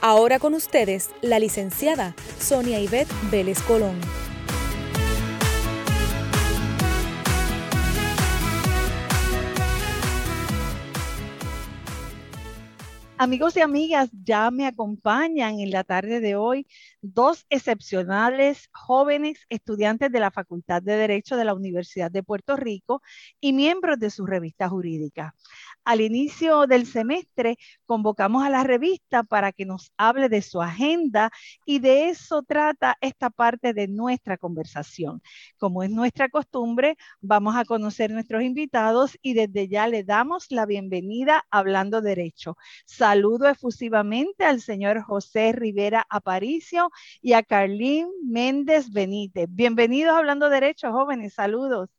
Ahora con ustedes, la licenciada Sonia Ivette Vélez Colón. Amigos y amigas, ya me acompañan en la tarde de hoy dos excepcionales jóvenes estudiantes de la Facultad de Derecho de la Universidad de Puerto Rico y miembros de su revista jurídica. Al inicio del semestre convocamos a la revista para que nos hable de su agenda y de eso trata esta parte de nuestra conversación. Como es nuestra costumbre, vamos a conocer nuestros invitados y desde ya le damos la bienvenida Hablando Derecho. Saludo efusivamente al señor José Rivera Aparicio y a Carlín Méndez Benítez. Bienvenidos a Hablando Derecho, jóvenes. Saludos.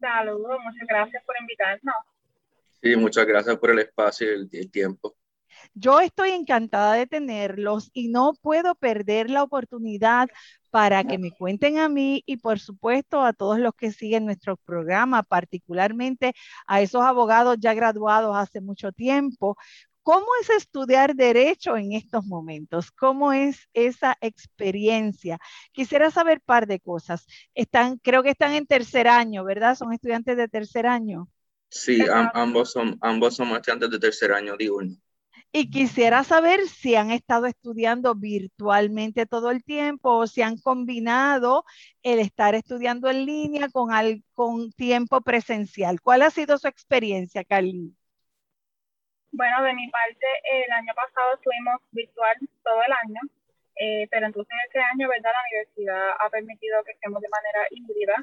Saludos, muchas gracias por invitarnos. Sí, muchas gracias por el espacio y el, tiempo. Yo estoy encantada de tenerlos y no puedo perder la oportunidad para que me cuenten a mí y por supuesto a todos los que siguen nuestro programa, particularmente a esos abogados ya graduados hace mucho tiempo, ¿Cómo es estudiar derecho en estos momentos? ¿Cómo es esa experiencia? Quisiera saber un par de cosas. Están, creo que están en tercer año, ¿verdad? Son estudiantes de tercer año. Sí, ambos, son, ambos somos estudiantes de tercer año diurno. Y quisiera saber si han estado estudiando virtualmente todo el tiempo o si han combinado el estar estudiando en línea con, con tiempo presencial. ¿Cuál ha sido su experiencia, Carly? Bueno, de mi parte, el año pasado estuvimos virtual todo el año, eh, pero entonces este año, ¿verdad? La universidad ha permitido que estemos de manera híbrida.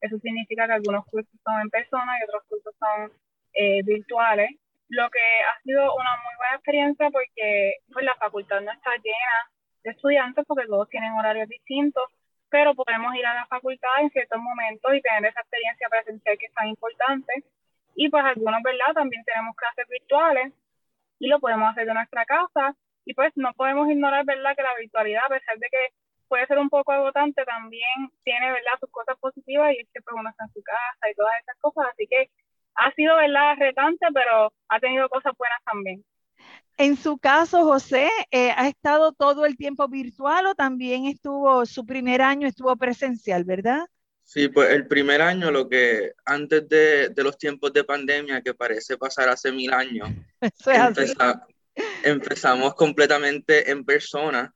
Eso significa que algunos cursos son en persona y otros cursos son eh, virtuales, lo que ha sido una muy buena experiencia porque pues, la facultad no está llena de estudiantes porque todos tienen horarios distintos, pero podemos ir a la facultad en ciertos momentos y tener esa experiencia presencial que es tan importante y pues algunos, ¿verdad? También tenemos clases virtuales y lo podemos hacer de nuestra casa. Y pues no podemos ignorar, ¿verdad? Que la virtualidad, a pesar de que puede ser un poco agotante, también tiene, ¿verdad? Sus cosas positivas y es que pues uno está en su casa y todas esas cosas. Así que ha sido, ¿verdad? Retante, pero ha tenido cosas buenas también. En su caso, José, eh, ¿ha estado todo el tiempo virtual o también estuvo, su primer año estuvo presencial, verdad? Sí, pues el primer año, lo que antes de, los tiempos de pandemia, que parece pasar hace mil años, empezamos completamente en persona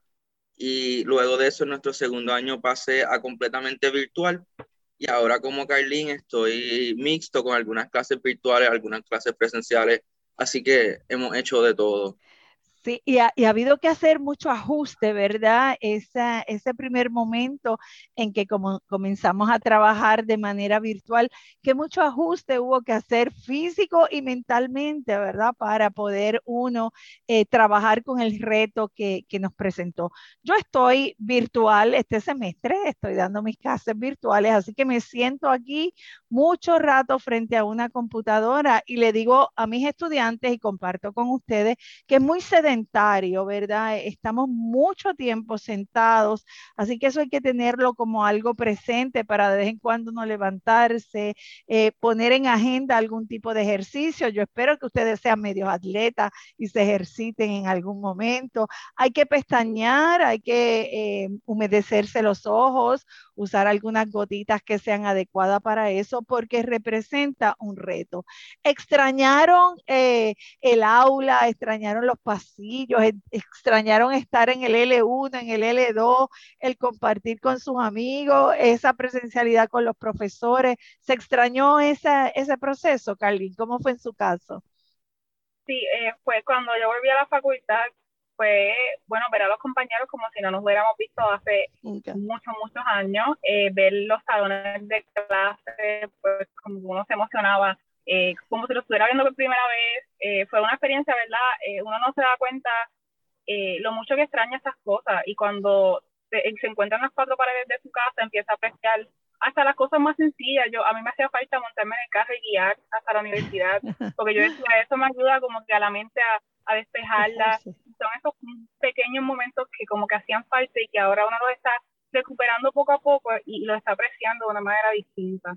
y luego de eso en nuestro segundo año pasé a completamente virtual y ahora como Carlín estoy mixto con algunas clases virtuales, algunas clases presenciales, así que hemos hecho de todo. Sí, y ha, habido que hacer mucho ajuste, ¿verdad? Esa, ese primer momento en que como comenzamos a trabajar de manera virtual, que mucho ajuste hubo que hacer físico y mentalmente, ¿verdad? Para poder uno eh, trabajar con el reto que, que, nos presentó. Yo estoy virtual este semestre, estoy dando mis clases virtuales, así que me siento aquí mucho rato frente a una computadora y le digo a mis estudiantes y comparto con ustedes que es muy sedentario ¿verdad? Estamos mucho tiempo sentados, así que eso hay que tenerlo como algo presente para de vez en cuando no levantarse, eh, poner en agenda algún tipo de ejercicio. Yo espero que ustedes sean medios atletas y se ejerciten en algún momento. Hay que pestañear, hay que eh, humedecerse los ojos, usar algunas gotitas que sean adecuadas para eso, porque representa un reto. Extrañaron eh, el aula, extrañaron los pasillos, extrañaron estar en el L1, en el L2, el compartir con sus amigos, esa presencialidad con los profesores. ¿Se extrañó ese proceso, Carlin? ¿Cómo fue en su caso? Sí, eh, fue cuando yo volví a la facultad, fue, bueno, ver a los compañeros como si no nos hubiéramos visto hace muchos, muchos años, eh, ver los salones de clase, pues como uno se emocionaba, eh, como si lo estuviera viendo por primera vez, eh, fue una experiencia, ¿verdad? uno no se da cuenta eh, lo mucho que extraña esas cosas y cuando se, se encuentran las cuatro paredes de su casa empieza a apreciar hasta las cosas más sencillas. Yo, a mí me hacía falta montarme en el carro y guiar hasta la universidad, porque yo decía, eso me ayuda como que a la mente a, a despejarla. Son esos pequeños momentos que como que hacían falta y que ahora uno los está recuperando poco a poco y lo está apreciando de una manera distinta.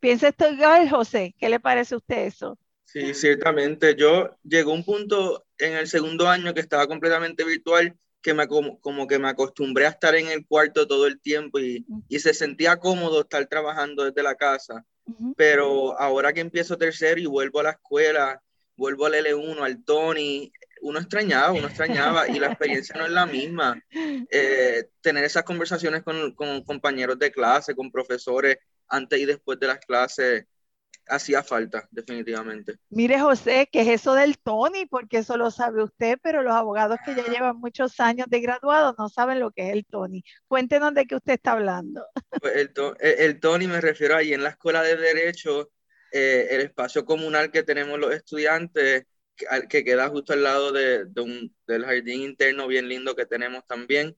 Piensa esto igual, José. ¿Qué le parece a usted eso? Sí, ciertamente. Yo llegó un punto en el segundo año que estaba completamente virtual que me como, que me acostumbré a estar en el cuarto todo el tiempo y, y se sentía cómodo estar trabajando desde la casa. Pero ahora que empiezo tercero y vuelvo a la escuela, vuelvo al L1, al Tony, uno extrañaba, uno extrañaba y la experiencia no es la misma. Eh, tener esas conversaciones con, con, compañeros de clase, con profesores antes y después de las clases, hacía falta, definitivamente. Mire, José, ¿qué es eso del Tony? Porque eso lo sabe usted, pero los abogados que ya llevan muchos años de graduado no saben lo que es el Tony. Cuéntenos de qué usted está hablando. Pues el, el, Tony me refiero ahí en la escuela de Derecho, eh, el espacio comunal que tenemos los estudiantes, que, queda justo al lado de, un, del jardín interno bien lindo que tenemos también.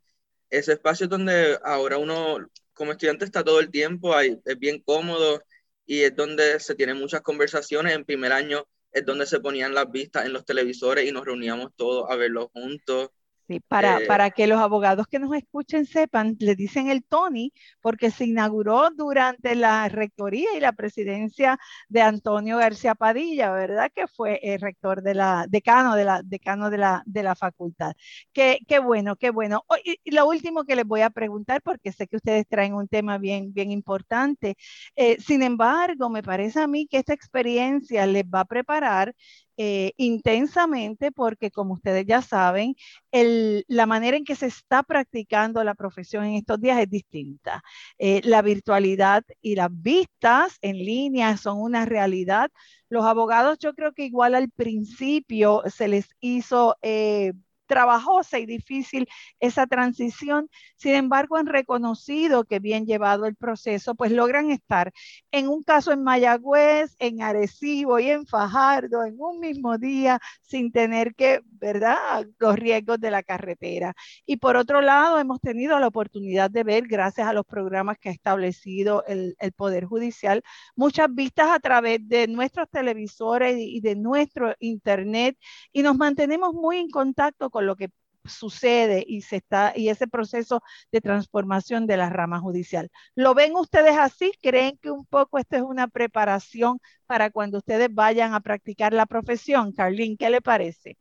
Ese espacio donde ahora uno como estudiante está todo el tiempo, ahí, es bien cómodo y es donde se tienen muchas conversaciones. En primer año es donde se ponían las vistas en los televisores y nos reuníamos todos a verlos juntos. Sí, para, eh, para que los abogados que nos escuchen sepan, le dicen el Tony, porque se inauguró durante la rectoría y la presidencia de Antonio García Padilla, ¿verdad? Que fue el rector de la, decano de la, decano de la, de la facultad. Qué, qué bueno, qué bueno. Y, lo último que les voy a preguntar, porque sé que ustedes traen un tema bien, bien importante. Eh, sin embargo, me parece a mí que esta experiencia les va a preparar eh, intensamente porque, como ustedes ya saben, el, la manera en que se está practicando la profesión en estos días es distinta. Eh, la virtualidad y las vistas en línea son una realidad. Los abogados yo creo que igual al principio se les hizo... Eh, trabajosa y difícil esa transición. Sin embargo, han reconocido que bien llevado el proceso, pues logran estar en un caso en Mayagüez, en Arecibo y en Fajardo en un mismo día sin tener que, ¿verdad?, los riesgos de la carretera. Y por otro lado, hemos tenido la oportunidad de ver, gracias a los programas que ha establecido el, el Poder Judicial, muchas vistas a través de nuestros televisores y de nuestro Internet y nos mantenemos muy en contacto con lo que sucede y se está y ese proceso de transformación de la rama judicial. ¿Lo ven ustedes así? ¿Creen que un poco esto es una preparación para cuando ustedes vayan a practicar la profesión? Carlín, ¿qué le parece?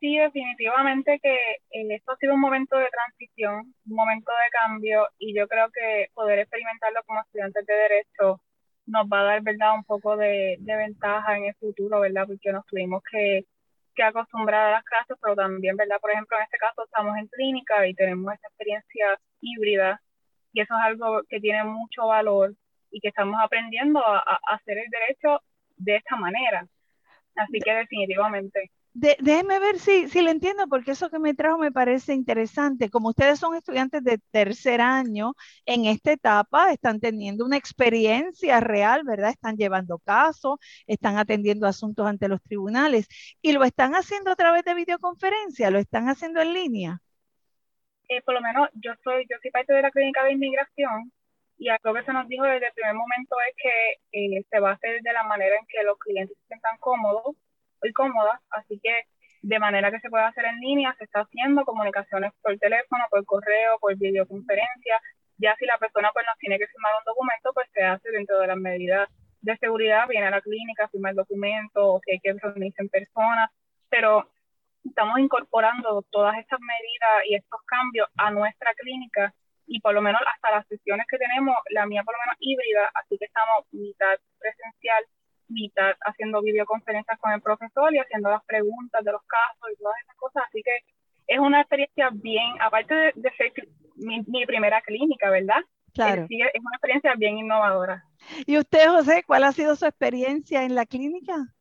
Sí, definitivamente que esto ha sido un momento de transición, un momento de cambio y yo creo que poder experimentarlo como estudiantes de derecho nos va a dar, ¿verdad?, un poco de, de ventaja en el futuro, ¿verdad?, porque nos tuvimos que que acostumbrada a las clases, pero también, ¿verdad? Por ejemplo, en este caso estamos en clínica y tenemos esta experiencia híbrida y eso es algo que tiene mucho valor y que estamos aprendiendo a, a hacer el derecho de esta manera. Así que definitivamente déjeme ver si, si le entiendo, porque eso que me trajo me parece interesante. Como ustedes son estudiantes de tercer año, en esta etapa están teniendo una experiencia real, ¿verdad? Están llevando casos, están atendiendo asuntos ante los tribunales y lo están haciendo a través de videoconferencia, lo están haciendo en línea. Eh, por lo menos yo soy, yo soy parte de la clínica de inmigración y algo que se nos dijo desde el primer momento es que eh, se va a hacer de la manera en que los clientes se sientan cómodos y cómoda, así que de manera que se puede hacer en línea, se está haciendo comunicaciones por teléfono, por correo, por videoconferencia, ya si la persona pues nos tiene que firmar un documento, pues se hace dentro de las medidas de seguridad, viene a la clínica, firma el documento, o si hay que reunirse en persona, pero estamos incorporando todas estas medidas y estos cambios a nuestra clínica y por lo menos hasta las sesiones que tenemos, la mía por lo menos híbrida, así que estamos mitad presencial mitad haciendo videoconferencias con el profesor y haciendo las preguntas de los casos y todas esas cosas. Así que es una experiencia bien, aparte de, ser mi, primera clínica, ¿verdad? Claro. Es, es una experiencia bien innovadora. ¿Y usted, José, cuál ha sido su experiencia en la clínica?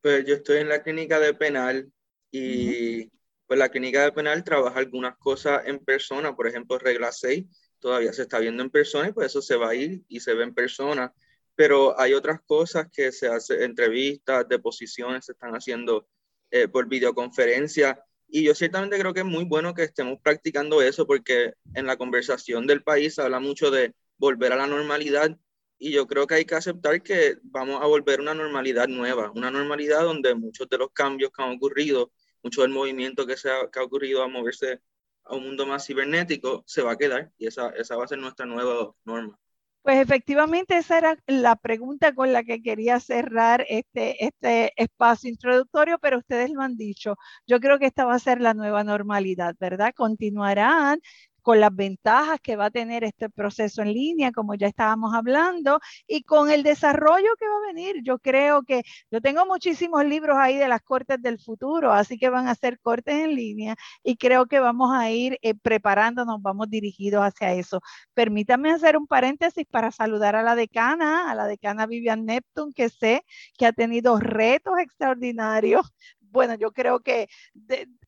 Pues yo estoy en la clínica de penal y pues la clínica de penal trabaja algunas cosas en persona, por ejemplo, regla 6 todavía se está viendo en persona y pues eso se va a ir y se ve en persona pero hay otras cosas que se hacen, entrevistas, deposiciones se están haciendo eh, por videoconferencia Y yo ciertamente creo que es muy bueno que estemos practicando eso porque en la conversación del país se habla mucho de volver a la normalidad y yo creo que hay que aceptar que vamos a volver a una normalidad nueva, una normalidad donde muchos de los cambios que han ocurrido, mucho del movimiento que, se ha, que ha ocurrido a moverse a un mundo más cibernético, se va a quedar y esa, esa va a ser nuestra nueva norma. Pues efectivamente esa era la pregunta con la que quería cerrar este, este espacio introductorio, pero ustedes lo han dicho. Yo creo que esta va a ser la nueva normalidad, ¿verdad? Continuarán con las ventajas que va a tener este proceso en línea, como ya estábamos hablando, y con el desarrollo que va a venir. Yo creo que yo tengo muchísimos libros ahí de las cortes del futuro, así que van a ser cortes en línea y creo que vamos a ir eh, preparándonos, vamos dirigidos hacia eso. Permítanme hacer un paréntesis para saludar a la decana, a la decana Vivian Neptune, que sé que ha tenido retos extraordinarios bueno, yo creo que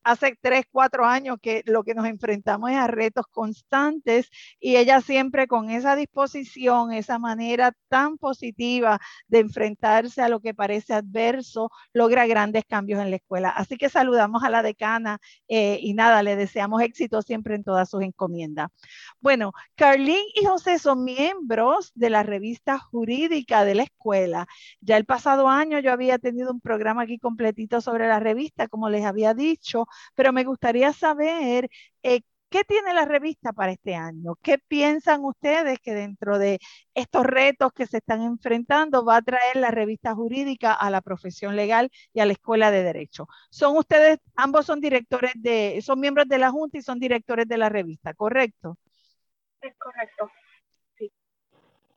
hace tres, cuatro años que lo que nos enfrentamos es a retos constantes y ella siempre con esa disposición, esa manera tan positiva de enfrentarse a lo que parece adverso, logra grandes cambios en la escuela. Así que saludamos a la decana eh, y nada, le deseamos éxito siempre en todas sus encomiendas. Bueno, Carlín y José son miembros de la revista jurídica de la escuela. Ya el pasado año yo había tenido un programa aquí completito sobre la revista, como les había dicho, pero me gustaría saber eh, qué tiene la revista para este año. ¿Qué piensan ustedes que dentro de estos retos que se están enfrentando va a traer la revista jurídica a la profesión legal y a la escuela de derecho? Son ustedes, ambos son directores de, son miembros de la Junta y son directores de la revista, ¿correcto? Es correcto.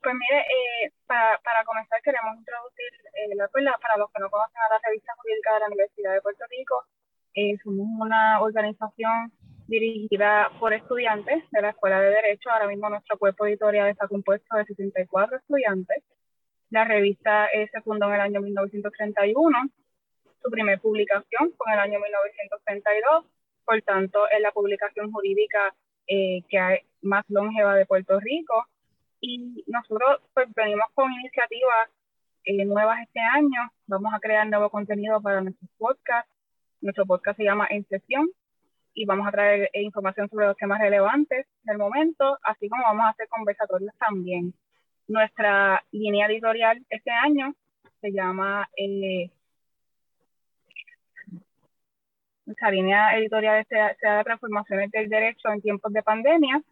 Pues mire, eh, para, para, comenzar queremos introducir, eh, la, para los que no conocen a la revista jurídica de la Universidad de Puerto Rico, eh, somos una organización dirigida por estudiantes de la Escuela de Derecho. Ahora mismo nuestro cuerpo editorial está compuesto de 64 estudiantes. La revista eh, se fundó en el año 1931. Su primer publicación fue en el año 1932. Por tanto, es la publicación jurídica eh, que hay más longeva de Puerto Rico. Y nosotros pues, venimos con iniciativas eh, nuevas este año. Vamos a crear nuevo contenido para nuestros podcasts nuestro podcast se llama En Sesión y vamos a traer información sobre los temas relevantes del momento, así como vamos a hacer conversatorios también. Nuestra línea editorial este año se llama eh, nuestra línea editorial se, de transformaciones del derecho en tiempos de pandemia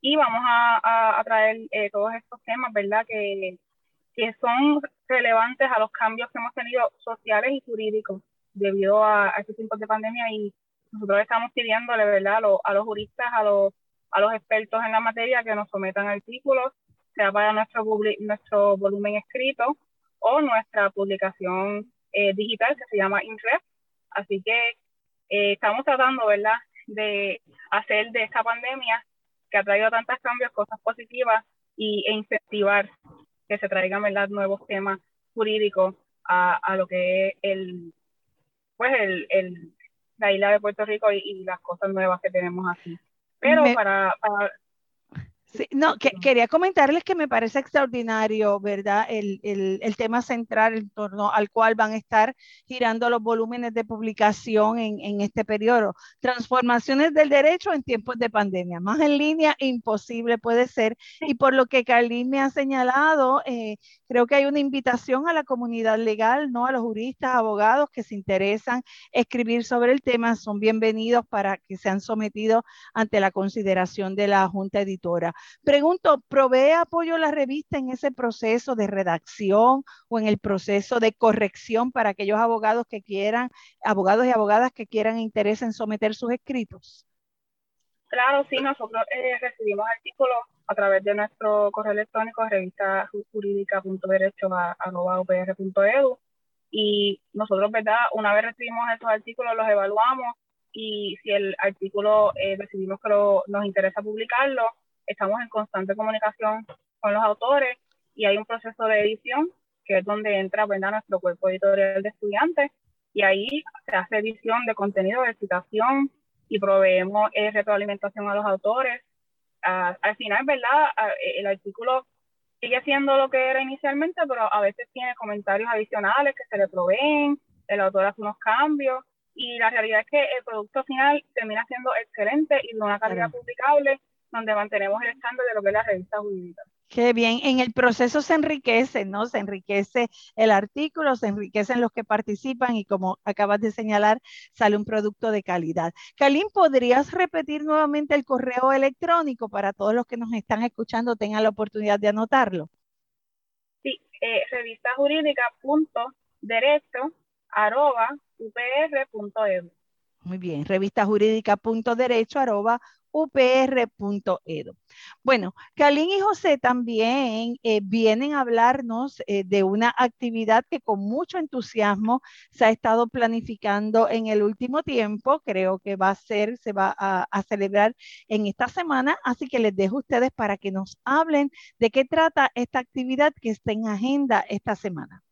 y vamos a, a, traer eh, todos estos temas, ¿verdad? Que, que son relevantes a los cambios que hemos tenido sociales y jurídicos debido a, a estos tiempos de pandemia y nosotros estamos pidiéndole, ¿verdad?, a, los juristas, a los, a los expertos en la materia que nos sometan artículos, sea para nuestro, nuestro volumen escrito o nuestra publicación eh, digital que se llama INREF. Así que eh, estamos tratando, ¿verdad?, de hacer de esta pandemia que ha traído tantos cambios, cosas positivas y, e incentivar que se traigan, ¿verdad?, nuevos temas jurídicos a, a lo que es el, pues el, el, la isla de Puerto Rico y, las cosas nuevas que tenemos aquí. Pero para, Sí, no, que, quería comentarles que me parece extraordinario, ¿verdad? El, el, el, tema central en torno al cual van a estar girando los volúmenes de publicación en, en, este periodo. Transformaciones del derecho en tiempos de pandemia. Más en línea, imposible puede ser. Y por lo que Carlín me ha señalado, eh, creo que hay una invitación a la comunidad legal, ¿no? A los juristas, abogados que se interesan escribir sobre el tema, son bienvenidos para que sean sometidos ante la consideración de la Junta Editora. Pregunto, ¿provee apoyo la revista en ese proceso de redacción o en el proceso de corrección para aquellos abogados que quieran, abogados y abogadas que quieran e interesen someter sus escritos? Claro, sí, nosotros eh, recibimos artículos a través de nuestro correo electrónico revista jurídica.derecho.upr.edu y nosotros, ¿verdad? Una vez recibimos estos artículos, los evaluamos y si el artículo eh, decidimos que nos interesa publicarlo, estamos en constante comunicación con los autores y hay un proceso de edición que es donde entra nuestro cuerpo editorial de estudiantes y ahí se hace edición de contenido de citación y proveemos eh, retroalimentación a los autores. Ah, al final, ¿verdad? Eh, el artículo sigue siendo lo que era inicialmente, pero a veces tiene comentarios adicionales que se le proveen, el autor hace unos cambios y la realidad es que el producto final termina siendo excelente y de una calidad publicable donde mantenemos el estándar de lo que es la revista jurídica. Qué bien, en el proceso se enriquece, ¿no? Se enriquece el artículo, se enriquecen los que participan y como acabas de señalar, sale un producto de calidad. Kalin, ¿podrías repetir nuevamente el correo electrónico para todos los que nos están escuchando tengan la oportunidad de anotarlo? Sí, eh, revista jurídica punto derecho arroba upr.edu. Muy bien, revista jurídica punto derecho arroba upr.edu. Bueno, Kalin y José también eh, vienen a hablarnos eh, de una actividad que con mucho entusiasmo se ha estado planificando en el último tiempo. Creo que va a ser, se va a, a celebrar en esta semana, así que les dejo a ustedes para que nos hablen de qué trata esta actividad que está en agenda esta semana.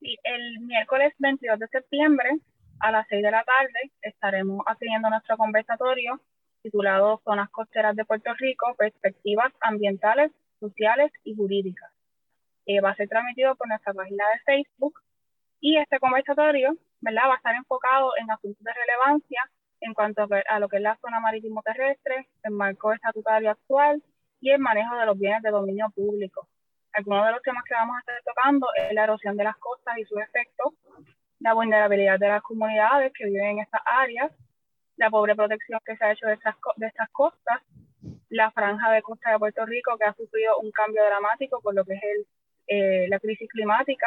Sí, el miércoles 22 de septiembre a las 6 de la tarde estaremos haciendo nuestro conversatorio titulado Zonas Costeras de Puerto Rico, Perspectivas Ambientales, Sociales y Jurídicas. Eh, va a ser transmitido por nuestra página de Facebook y este conversatorio ¿verdad? va a estar enfocado en asuntos de relevancia en cuanto a lo que es la zona marítimo terrestre, el marco estatutario actual y el manejo de los bienes de dominio público. Algunos de los temas que vamos a estar tocando es la erosión de las costas y sus efectos, la vulnerabilidad de las comunidades que viven en estas áreas, la pobre protección que se ha hecho de estas, de estas costas, la franja de costa de Puerto Rico que ha sufrido un cambio dramático por lo que es el, eh, la crisis climática,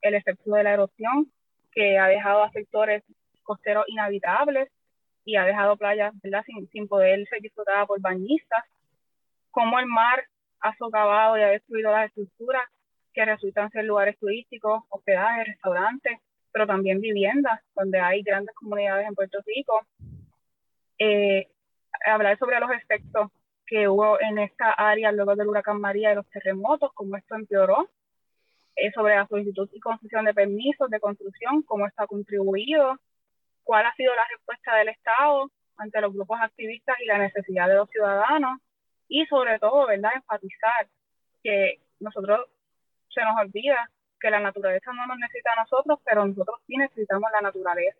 el efecto de la erosión que ha dejado a sectores costeros inhabitables y ha dejado playas Sin, sin poder ser disfrutadas por bañistas, cómo el mar ha socavado y ha destruido las estructuras que resultan ser lugares turísticos, hospedajes, restaurantes, pero también viviendas, donde hay grandes comunidades en Puerto Rico. Eh, hablar sobre los efectos que hubo en esta área luego del huracán María y los terremotos, cómo esto empeoró, eh, sobre la solicitud y concesión de permisos de construcción, cómo esto ha contribuido, cuál ha sido la respuesta del Estado ante los grupos activistas y la necesidad de los ciudadanos, y sobre todo, ¿verdad?, enfatizar que nosotros se nos olvida que la naturaleza no nos necesita a nosotros, pero nosotros sí necesitamos la naturaleza.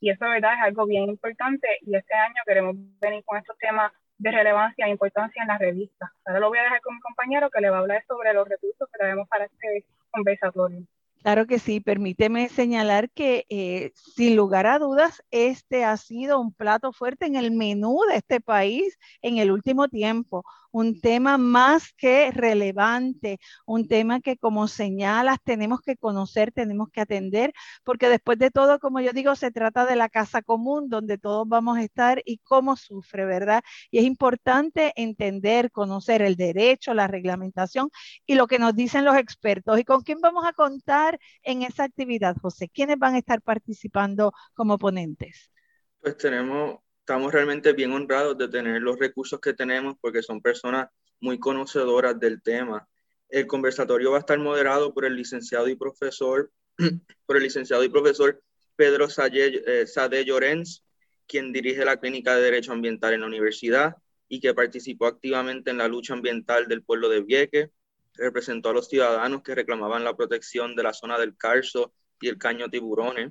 Y eso, ¿verdad?, es algo bien importante y este año queremos venir con estos temas de relevancia e importancia en la revista. Ahora lo voy a dejar con mi compañero que le va a hablar sobre los recursos que tenemos para este conversatorio. Claro que sí, permíteme señalar que eh, sin lugar a dudas, este ha sido un plato fuerte en el menú de este país en el último tiempo un tema más que relevante, un tema que como señalas tenemos que conocer, tenemos que atender, porque después de todo, como yo digo, se trata de la casa común donde todos vamos a estar y cómo sufre, ¿verdad? Y es importante entender, conocer el derecho, la reglamentación y lo que nos dicen los expertos. ¿Y con quién vamos a contar en esa actividad, José? ¿Quiénes van a estar participando como ponentes? Pues tenemos estamos realmente bien honrados de tener los recursos que tenemos porque son personas muy conocedoras del tema. El conversatorio va a estar moderado por el licenciado y profesor, por el licenciado y profesor Pedro eh, Sade Llorens, quien dirige la Clínica de Derecho Ambiental en la universidad y que participó activamente en la lucha ambiental del pueblo de Vieque, representó a los ciudadanos que reclamaban la protección de la zona del Carso y el Caño Tiburones,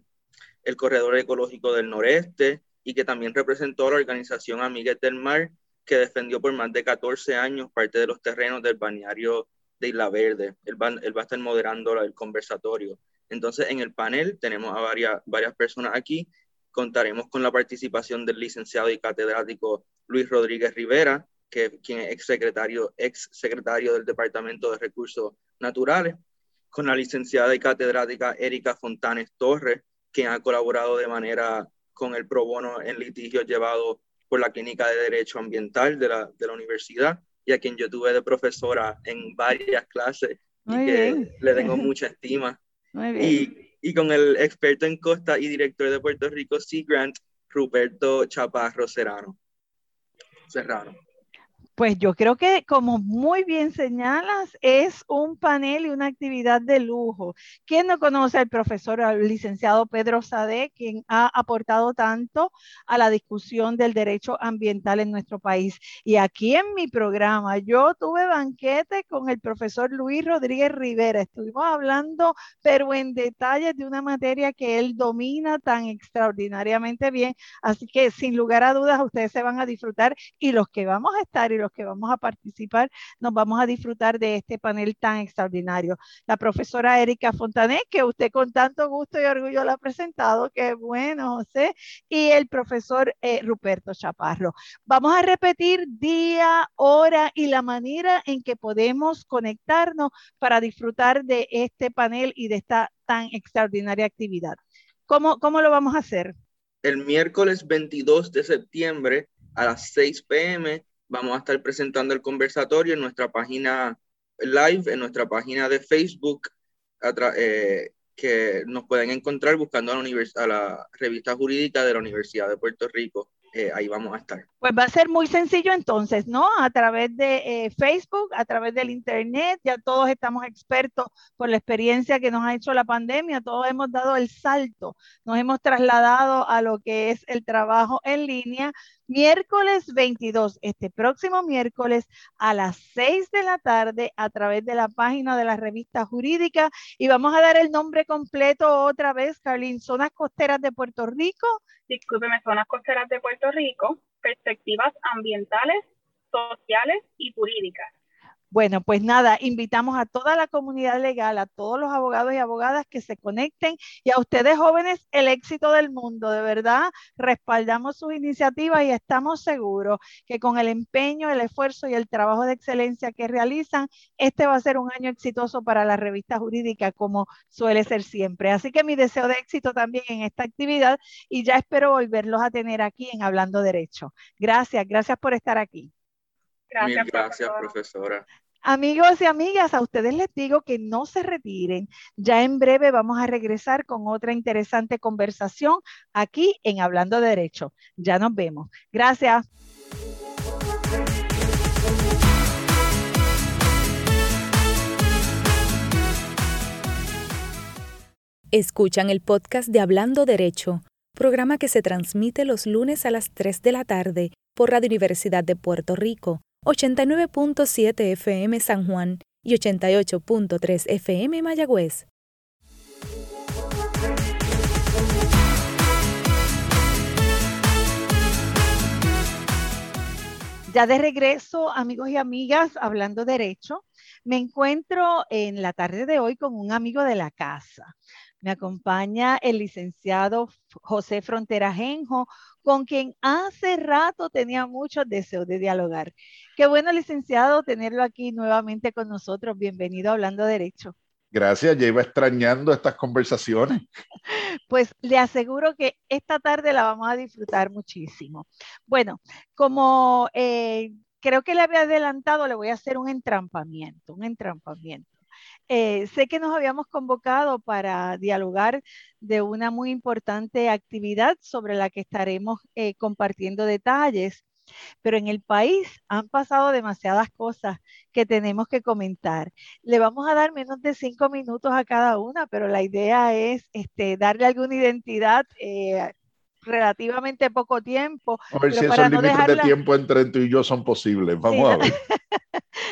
el corredor ecológico del noreste, y que también representó a la organización Amigues del Mar, que defendió por más de 14 años parte de los terrenos del balneario de Isla Verde. Él va, él a estar moderando el conversatorio. Entonces, en el panel tenemos a varias, varias personas aquí. Contaremos con la participación del licenciado y catedrático Luis Rodríguez Rivera, que, quien es ex secretario, ex secretario del Departamento de Recursos Naturales, con la licenciada y catedrática Erika Fontanes Torres, quien ha colaborado de manera con el pro bono en litigios llevado por la Clínica de Derecho Ambiental de la, de la universidad y a quien yo tuve de profesora en varias clases y que le tengo mucha estima. Y, y, con el experto en costa y director de Puerto Rico Sea Grant, Ruperto Chaparro Serrano. Serrano. Pues yo creo que, como muy bien señalas, es un panel y una actividad de lujo. ¿Quién no conoce al profesor, al licenciado Pedro Sade, quien ha aportado tanto a la discusión del derecho ambiental en nuestro país? Y aquí en mi programa, yo tuve banquete con el profesor Luis Rodríguez Rivera. Estuvimos hablando, pero en detalle de una materia que él domina tan extraordinariamente bien. Así que, sin lugar a dudas, ustedes se van a disfrutar y los que vamos a estar y los que vamos a participar, nos vamos a disfrutar de este panel tan extraordinario. La profesora Erika Fontané, que usted con tanto gusto y orgullo la ha presentado, qué bueno, José, y el profesor eh, Ruperto Chaparro. Vamos a repetir día, hora y la manera en que podemos conectarnos para disfrutar de este panel y de esta tan extraordinaria actividad. ¿Cómo, cómo lo vamos a hacer? El miércoles 22 de septiembre a las 6 pm vamos a estar presentando el conversatorio en nuestra página live, en nuestra página de Facebook, eh, que nos pueden encontrar buscando a la, a la revista jurídica de la Universidad de Puerto Rico. Eh, ahí vamos a estar. Pues va a ser muy sencillo entonces, ¿no? A través de eh, Facebook, a través del Internet, ya todos estamos expertos por la experiencia que nos ha hecho la pandemia, todos hemos dado el salto, nos hemos trasladado a lo que es el trabajo en línea, miércoles 22, este próximo miércoles a las 6 de la tarde a través de la página de la revista jurídica y vamos a dar el nombre completo otra vez, Carlin, Zonas Costeras de Puerto Rico. Discúlpeme, Zonas Costeras de Puerto Rico, perspectivas ambientales, sociales y jurídicas. Bueno, pues nada, invitamos a toda la comunidad legal, a todos los abogados y abogadas que se conecten y a ustedes jóvenes el éxito del mundo, de verdad, respaldamos sus iniciativas y estamos seguros que con el empeño, el esfuerzo y el trabajo de excelencia que realizan, este va a ser un año exitoso para la revista jurídica como suele ser siempre. Así que mi deseo de éxito también en esta actividad y ya espero volverlos a tener aquí en Hablando Derecho. Gracias, gracias por estar aquí. Gracias, gracias profesora. Amigos y amigas, a ustedes les digo que no se retiren. Ya en breve vamos a regresar con otra interesante conversación aquí en Hablando Derecho. Ya nos vemos. Gracias. Escuchan el podcast de Hablando Derecho, programa que se transmite los lunes a las 3 de la tarde por Radio Universidad de Puerto Rico 89.7 FM San Juan y 88.3 FM Mayagüez. Ya de regreso, amigos y amigas, hablando derecho, me encuentro en la tarde de hoy con un amigo de la casa. Me acompaña el licenciado José Frontera Genjo, con quien hace rato tenía muchos deseos de dialogar. Qué bueno, licenciado, tenerlo aquí nuevamente con nosotros. Bienvenido a Hablando Derecho. Gracias, ya iba extrañando estas conversaciones. Pues le aseguro que esta tarde la vamos a disfrutar muchísimo. Bueno, como eh, creo que le había adelantado, le voy a hacer un entrampamiento, un entrampamiento. Eh, sé que nos habíamos convocado para dialogar de una muy importante actividad sobre la que estaremos eh, compartiendo detalles, pero en el país han pasado demasiadas cosas que tenemos que comentar. Le vamos a dar menos de cinco minutos a cada una, pero la idea es este, darle alguna identidad. Eh, relativamente poco tiempo. A ver si esos límites de tiempo entre tú y yo son posibles. Vamos a ver.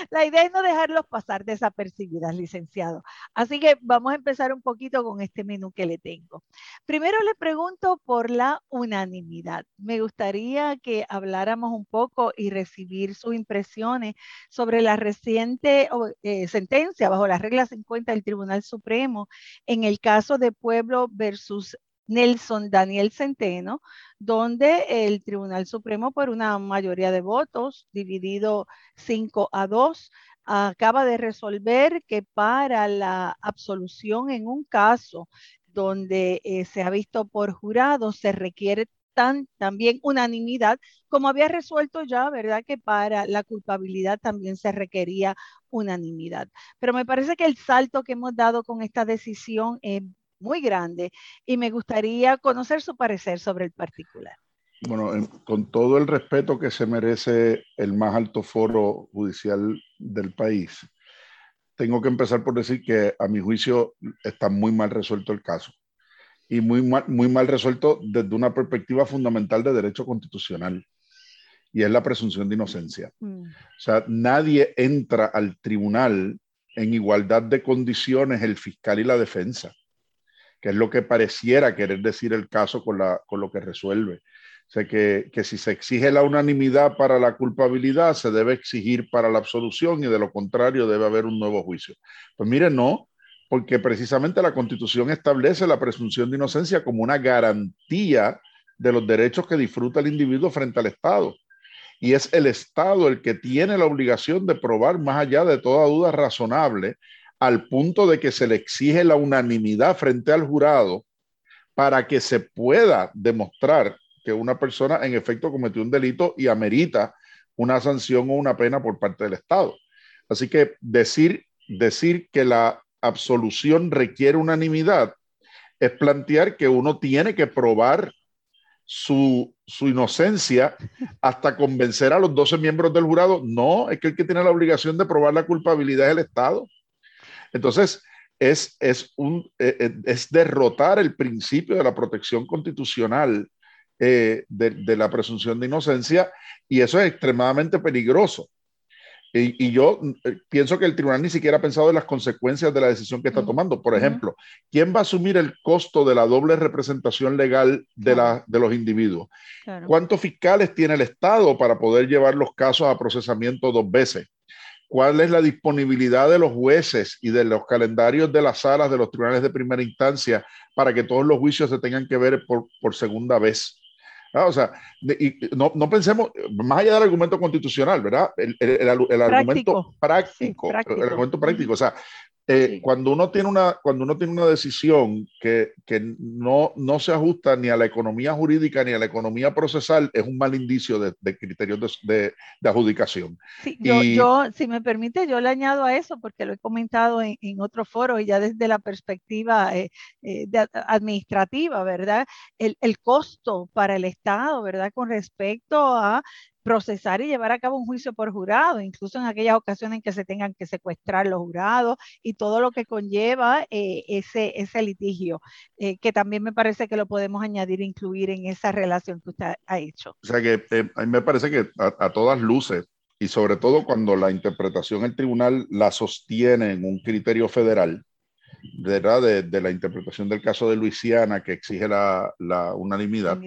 La idea es no dejarlos pasar desapercibidas, licenciado. Así que vamos a empezar un poquito con este menú que le tengo. Primero le pregunto por la unanimidad. Me gustaría que habláramos un poco y recibir sus impresiones sobre la reciente eh, sentencia bajo la regla 50 del Tribunal Supremo en el caso de Pueblo versus Nelson Daniel Centeno, donde el Tribunal Supremo, por una mayoría de votos, dividido 5 a 2, acaba de resolver que para la absolución en un caso donde eh, se ha visto por jurado, se requiere tan, también unanimidad, como había resuelto ya, ¿verdad? Que para la culpabilidad también se requería unanimidad. Pero me parece que el salto que hemos dado con esta decisión es muy grande y me gustaría conocer su parecer sobre el particular. Bueno, con todo el respeto que se merece el más alto foro judicial del país, tengo que empezar por decir que a mi juicio está muy mal resuelto el caso y muy mal, muy mal resuelto desde una perspectiva fundamental de derecho constitucional y es la presunción de inocencia. Mm. O sea, nadie entra al tribunal en igualdad de condiciones el fiscal y la defensa, que es lo que pareciera querer decir el caso con, la, con lo que resuelve. O sea, que, que, si se exige la unanimidad para la culpabilidad, se debe exigir para la absolución y de lo contrario debe haber un nuevo juicio. Pues mire, no, porque precisamente la Constitución establece la presunción de inocencia como una garantía de los derechos que disfruta el individuo frente al Estado. Y es el Estado el que tiene la obligación de probar más allá de toda duda razonable, al punto de que se le exige la unanimidad frente al jurado para que se pueda demostrar que una persona en efecto cometió un delito y amerita una sanción o una pena por parte del Estado. Así que decir, decir que la absolución requiere unanimidad es plantear que uno tiene que probar su, su, inocencia hasta convencer a los 12 miembros del jurado. No, es que el que tiene la obligación de probar la culpabilidad es el Estado. Entonces, es, es, un, eh, eh, es derrotar el principio de la protección constitucional eh, de, de, la presunción de inocencia y eso es extremadamente peligroso. Y, y, yo pienso que el tribunal ni siquiera ha pensado en las consecuencias de la decisión que está tomando. Por ejemplo, ¿quién va a asumir el costo de la doble representación legal de, la, de los individuos? ¿Cuántos fiscales tiene el Estado para poder llevar los casos a procesamiento dos veces? ¿Cuál es la disponibilidad de los jueces y de los calendarios de las salas de los tribunales de primera instancia para que todos los juicios se tengan que ver por, por segunda vez? Ah, o sea, y no, no, pensemos, más allá del argumento constitucional, ¿verdad? El, el, el, argumento práctico, práctico, el argumento práctico, o sea, eh, cuando, uno tiene una, cuando uno tiene una decisión que, que, no, no se ajusta ni a la economía jurídica ni a la economía procesal, es un mal indicio de, de criterios de, de, adjudicación. Sí, yo, yo, si me permite, yo le añado a eso, porque lo he comentado en, en otro foro y ya desde la perspectiva eh, eh, administrativa, ¿verdad? El, el costo para el Estado, ¿verdad? Con respecto a procesar y llevar a cabo un juicio por jurado, incluso en aquellas ocasiones en que se tengan que secuestrar los jurados y todo lo que conlleva eh, ese, ese litigio, eh, que también me parece que lo podemos añadir e incluir en esa relación que usted ha hecho. O sea que eh, a mí me parece que a, a todas luces, y sobre todo cuando la interpretación del tribunal la sostiene en un criterio federal, de, de, la interpretación del caso de Luisiana que exige la, la unanimidad,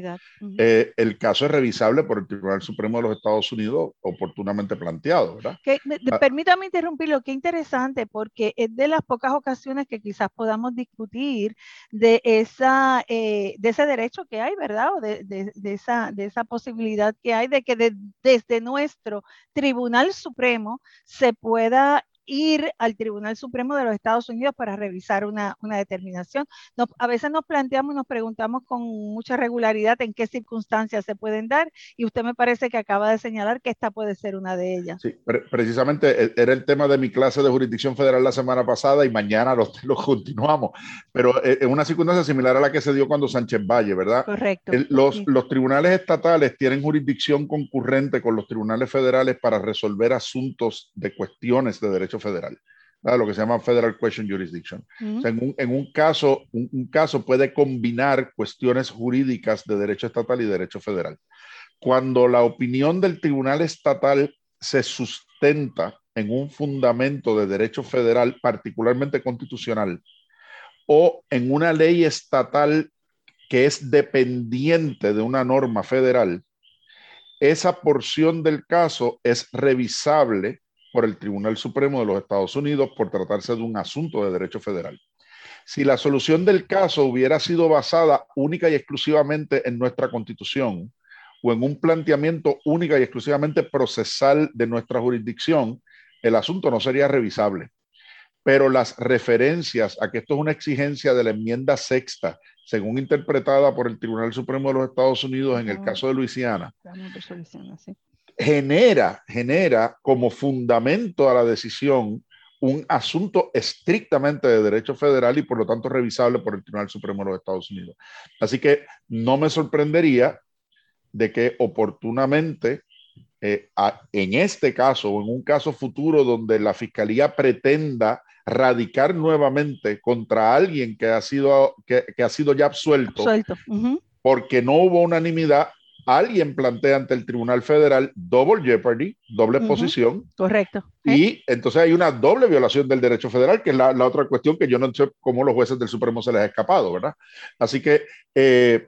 eh, el caso es revisable por el Tribunal Supremo de los Estados Unidos oportunamente planteado, ¿verdad? Que, ah. permítame interrumpirlo, qué interesante, porque es de las pocas ocasiones que quizás podamos discutir de, esa, eh, de ese derecho que hay, ¿verdad? O de, de, de, esa, de esa posibilidad que hay de que desde nuestro Tribunal Supremo se pueda ir al Tribunal Supremo de los Estados Unidos para revisar una, una determinación. a veces nos planteamos y nos preguntamos con mucha regularidad en qué circunstancias se pueden dar y usted me parece que acaba de señalar que esta puede ser una de ellas. Sí, precisamente e, era el tema de mi clase de jurisdicción federal la semana pasada y mañana lo, lo continuamos, pero eh, una circunstancia similar a la que se dio cuando Sánchez Valle, ¿verdad? Correcto. los, los tribunales estatales tienen jurisdicción concurrente con los tribunales federales para resolver asuntos de cuestiones de derecho federal, lo que se llama Federal Question Jurisdiction. en, un, en, un, caso, un, un, caso puede combinar cuestiones jurídicas de derecho estatal y derecho federal. Cuando la opinión del tribunal estatal se sustenta en un fundamento de derecho federal, particularmente constitucional, o en una ley estatal que es dependiente de una norma federal, esa porción del caso es revisable por el Tribunal Supremo de los Estados Unidos por tratarse de un asunto de derecho federal. Si la solución del caso hubiera sido basada única y exclusivamente en nuestra constitución o en un planteamiento única y exclusivamente procesal de nuestra jurisdicción, el asunto no sería revisable. Pero las referencias a que esto es una exigencia de la enmienda sexta, según interpretada por el Tribunal Supremo de los Estados Unidos en el caso de Luisiana, genera, genera como fundamento a la decisión un asunto estrictamente de derecho federal y por lo tanto revisable por el Tribunal Supremo de los Estados Unidos. Así que no me sorprendería de que oportunamente, eh, en este caso o en un caso futuro donde la fiscalía pretenda radicar nuevamente contra alguien que ha sido, que, ha sido ya absuelto, porque no hubo unanimidad, alguien plantea ante el Tribunal Federal double jeopardy, doble posición. Correcto. Y entonces hay una doble violación del derecho federal, que es la, otra cuestión que yo no sé cómo los jueces del Supremo se les ha escapado, ¿verdad? Así que, eh,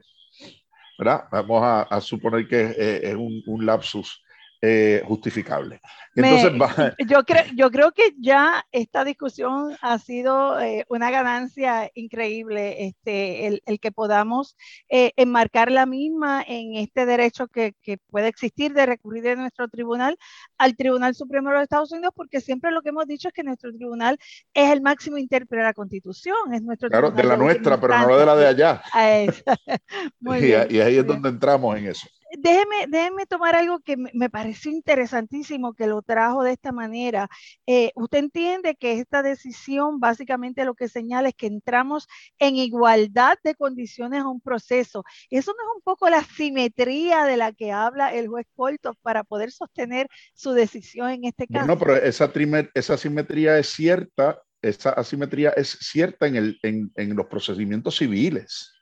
¿verdad? Vamos a, suponer que eh, es un lapsus eh, justificable. Entonces, yo, creo, yo creo que ya esta discusión ha sido eh, una ganancia increíble, este, el, el que podamos eh, enmarcar la misma en este derecho que, que, puede existir de recurrir de nuestro tribunal al Tribunal Supremo de los Estados Unidos, porque siempre lo que hemos dicho es que nuestro tribunal es el máximo intérprete de la Constitución, es nuestro Claro, de la nuestra, pero no de la de allá. y, y, ahí es donde entramos en eso déjeme, déjeme tomar algo que me pareció interesantísimo que lo trajo de esta manera. Eh, usted entiende que esta decisión básicamente lo que señala es que entramos en igualdad de condiciones a un proceso. Eso no es un poco la simetría de la que habla el juez Colto para poder sostener su decisión en este caso. No, pero esa, esa simetría es cierta, esa asimetría es cierta en, el, en, en los procedimientos civiles